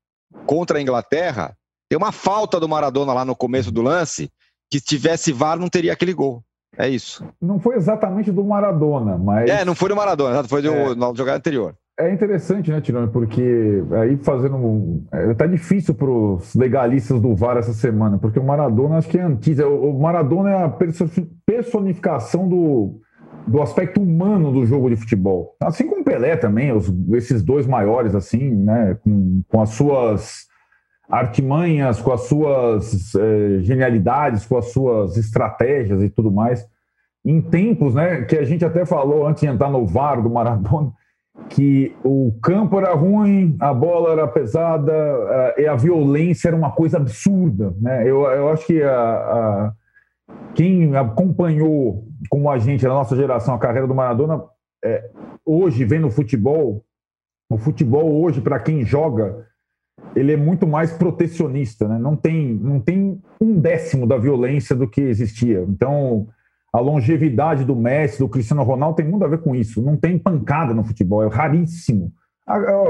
contra a Inglaterra, tem uma falta do Maradona lá no começo do lance, que se tivesse VAR não teria aquele gol. É isso. Não foi exatamente do Maradona, mas. É, não foi do Maradona, foi do, é... na jogada anterior. É interessante, né, Tirone? Porque aí fazendo. É, tá difícil para os legalistas do VAR essa semana, porque o Maradona acho que é antes. O Maradona é a personificação do, do aspecto humano do jogo de futebol. Assim como o Pelé também, os, esses dois maiores, assim, né, com, com as suas artimanhas, com as suas eh, genialidades, com as suas estratégias e tudo mais. Em tempos, né, que a gente até falou antes de entrar no VAR do Maradona, que o campo era ruim, a bola era pesada eh, e a violência era uma coisa absurda, né? Eu, eu acho que a, a quem acompanhou como a gente, da nossa geração, a carreira do Maradona, é, hoje vem no futebol, o futebol hoje, para quem joga, ele é muito mais protecionista, né? não, tem, não tem um décimo da violência do que existia. Então, a longevidade do Messi, do Cristiano Ronaldo tem muito a ver com isso. Não tem pancada no futebol, é raríssimo.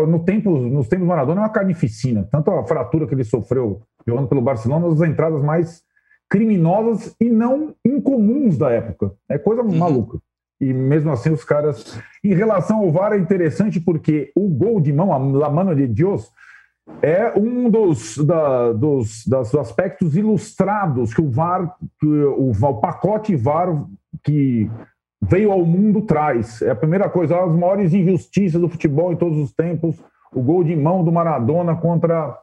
No tempo, nos tempos do Maradona é uma carnificina. Tanto a fratura que ele sofreu jogando pelo Barcelona, as entradas mais criminosas e não incomuns da época. É coisa uhum. maluca. E mesmo assim, os caras. Em relação ao VAR, é interessante porque o gol de mão, a La Mano de Dios, é um dos, da, dos, dos aspectos ilustrados que o VAR, que o, o pacote VAR que veio ao mundo traz. É a primeira coisa, as maiores injustiças do futebol em todos os tempos. O gol de mão do Maradona contra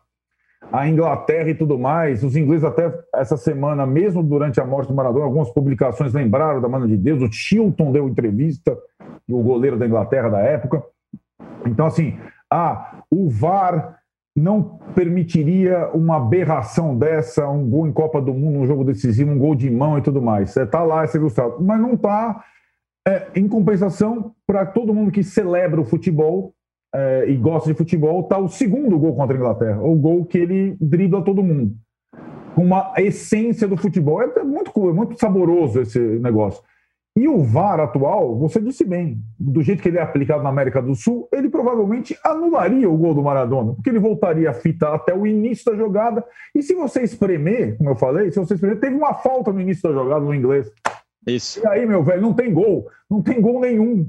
a Inglaterra e tudo mais. Os ingleses até essa semana, mesmo durante a morte do Maradona, algumas publicações lembraram da mano de Deus. O Chilton deu entrevista, o goleiro da Inglaterra da época. Então, assim, ah, o VAR não permitiria uma aberração dessa, um gol em Copa do Mundo, um jogo decisivo, um gol de mão e tudo mais. Está lá esse ilustrado. Mas não está, é, em compensação, para todo mundo que celebra o futebol, é, e gosta de futebol, tá o segundo gol contra a Inglaterra, o gol que ele dribla todo mundo. Com uma essência do futebol. É muito, é muito saboroso esse negócio. E o VAR atual, você disse bem, do jeito que ele é aplicado na América do Sul, ele provavelmente anularia o gol do Maradona, porque ele voltaria a fita até o início da jogada. E se você espremer, como eu falei, se você espremer, teve uma falta no início da jogada no inglês. Isso. E aí, meu velho, não tem gol, não tem gol nenhum.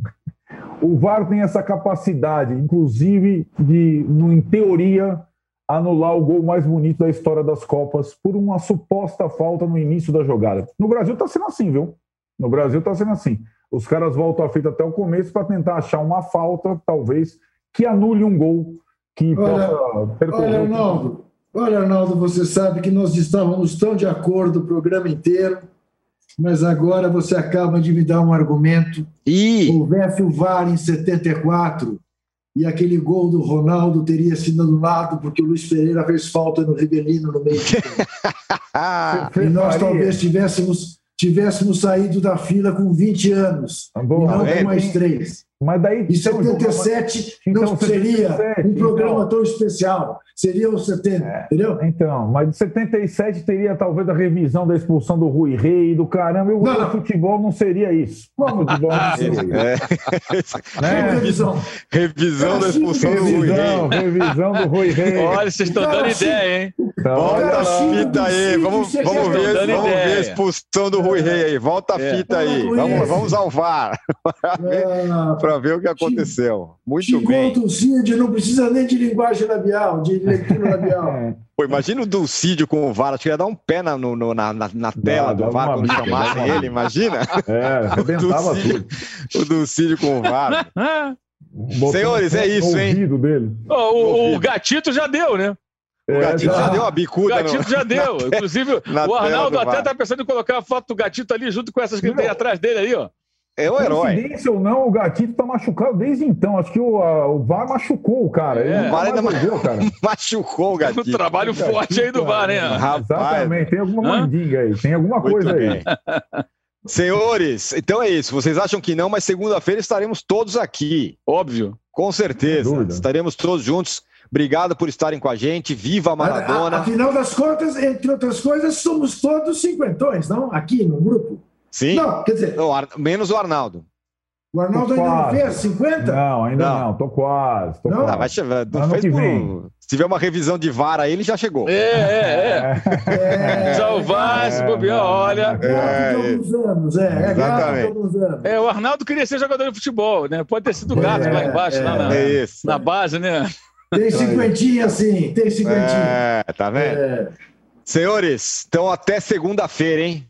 O VAR tem essa capacidade, inclusive, de, em teoria, anular o gol mais bonito da história das Copas por uma suposta falta no início da jogada. No Brasil está sendo assim, viu? No Brasil está sendo assim. Os caras voltam a fita até o começo para tentar achar uma falta, talvez, que anule um gol que olha, possa percorrer. Olha, Arnaldo, olha, Arnaldo, você sabe que nós estávamos tão de acordo o programa inteiro, mas agora você acaba de me dar um argumento. E... Houvesse o VAR em 74 e aquele gol do Ronaldo teria sido anulado porque o Luiz Pereira fez falta no Rivelino no meio. e nós talvez tivéssemos tivéssemos saído da fila com 20 anos, Bom, e não é, com mais três. Mas daí. E 77 então, não seria 77, um programa então, tão especial. Seria o 70, é, entendeu? Então, mas de 77 teria talvez a revisão da expulsão do Rui Rei, do caramba. O não, futebol não seria isso. O futebol não seria. É. Né? Revisão. Revisão da expulsão revisão, do Rui Rei. Revisão do Rui Rei. Olha, vocês estão dando assim, ideia, hein? Então, Volta a fita aí. Vamos, vamos, ver, vamos ver a expulsão do Rui Rei aí. Volta a é. fita aí. Vamos, vamos ao VAR. Para ver o que aconteceu. Muito Te bem. Dulcídio não precisa nem de linguagem labial, de leitura labial. Pô, imagina o Dulcídio com o VAR, acho que ia dar um pé na, no, na, na, na tela do VAR quando chamassem ele, imagina? É, arrebentava tudo. O Dulcídio com o VAR. Senhores, é isso, hein? Oh, o, o, gatito já deu, né? O é, gatito já, já deu a bicuda. O gatito no... já deu. Inclusive, o Arnaldo até tá pensando em colocar a foto do gatito ali junto com essas que tem atrás dele aí, ó. É o herói. Coincidência ou não, o Gatito tá machucado desde então. Acho que o, a, o VAR machucou o cara. É, o VAR ainda cara. machucou o Gatito. Um trabalho forte aí do VAR, né? Rapaz. Exatamente. Tem alguma mandinga aí. Tem alguma Muito coisa bem. aí. Senhores, então é isso. Vocês acham que não, mas segunda-feira estaremos todos aqui. Óbvio. Com certeza. Estaremos todos juntos. Obrigado por estarem com a gente. Viva a Maradona. Afinal das contas, entre outras coisas, somos todos cinquentões, não? Aqui no grupo. Sim. Não, quer dizer. O Ar... Menos o Arnaldo. O Arnaldo ainda não fez 50? Não, ainda não. não. Tô quase. Tô não, quase. vai chegar. Não fez por... Se tiver uma revisão de VAR aí, ele já chegou. É, é, é. é já o VAR, se bobear, olha. É, alguns anos, é. é Exatamente. Anos. É, o Arnaldo queria ser jogador de futebol, né? Pode ter sido gato é, lá embaixo, é, na, é isso. na base, né? Tem cinquentinha, sim, tem cinquentinha. É, tá vendo? É. Senhores, então até segunda-feira, hein?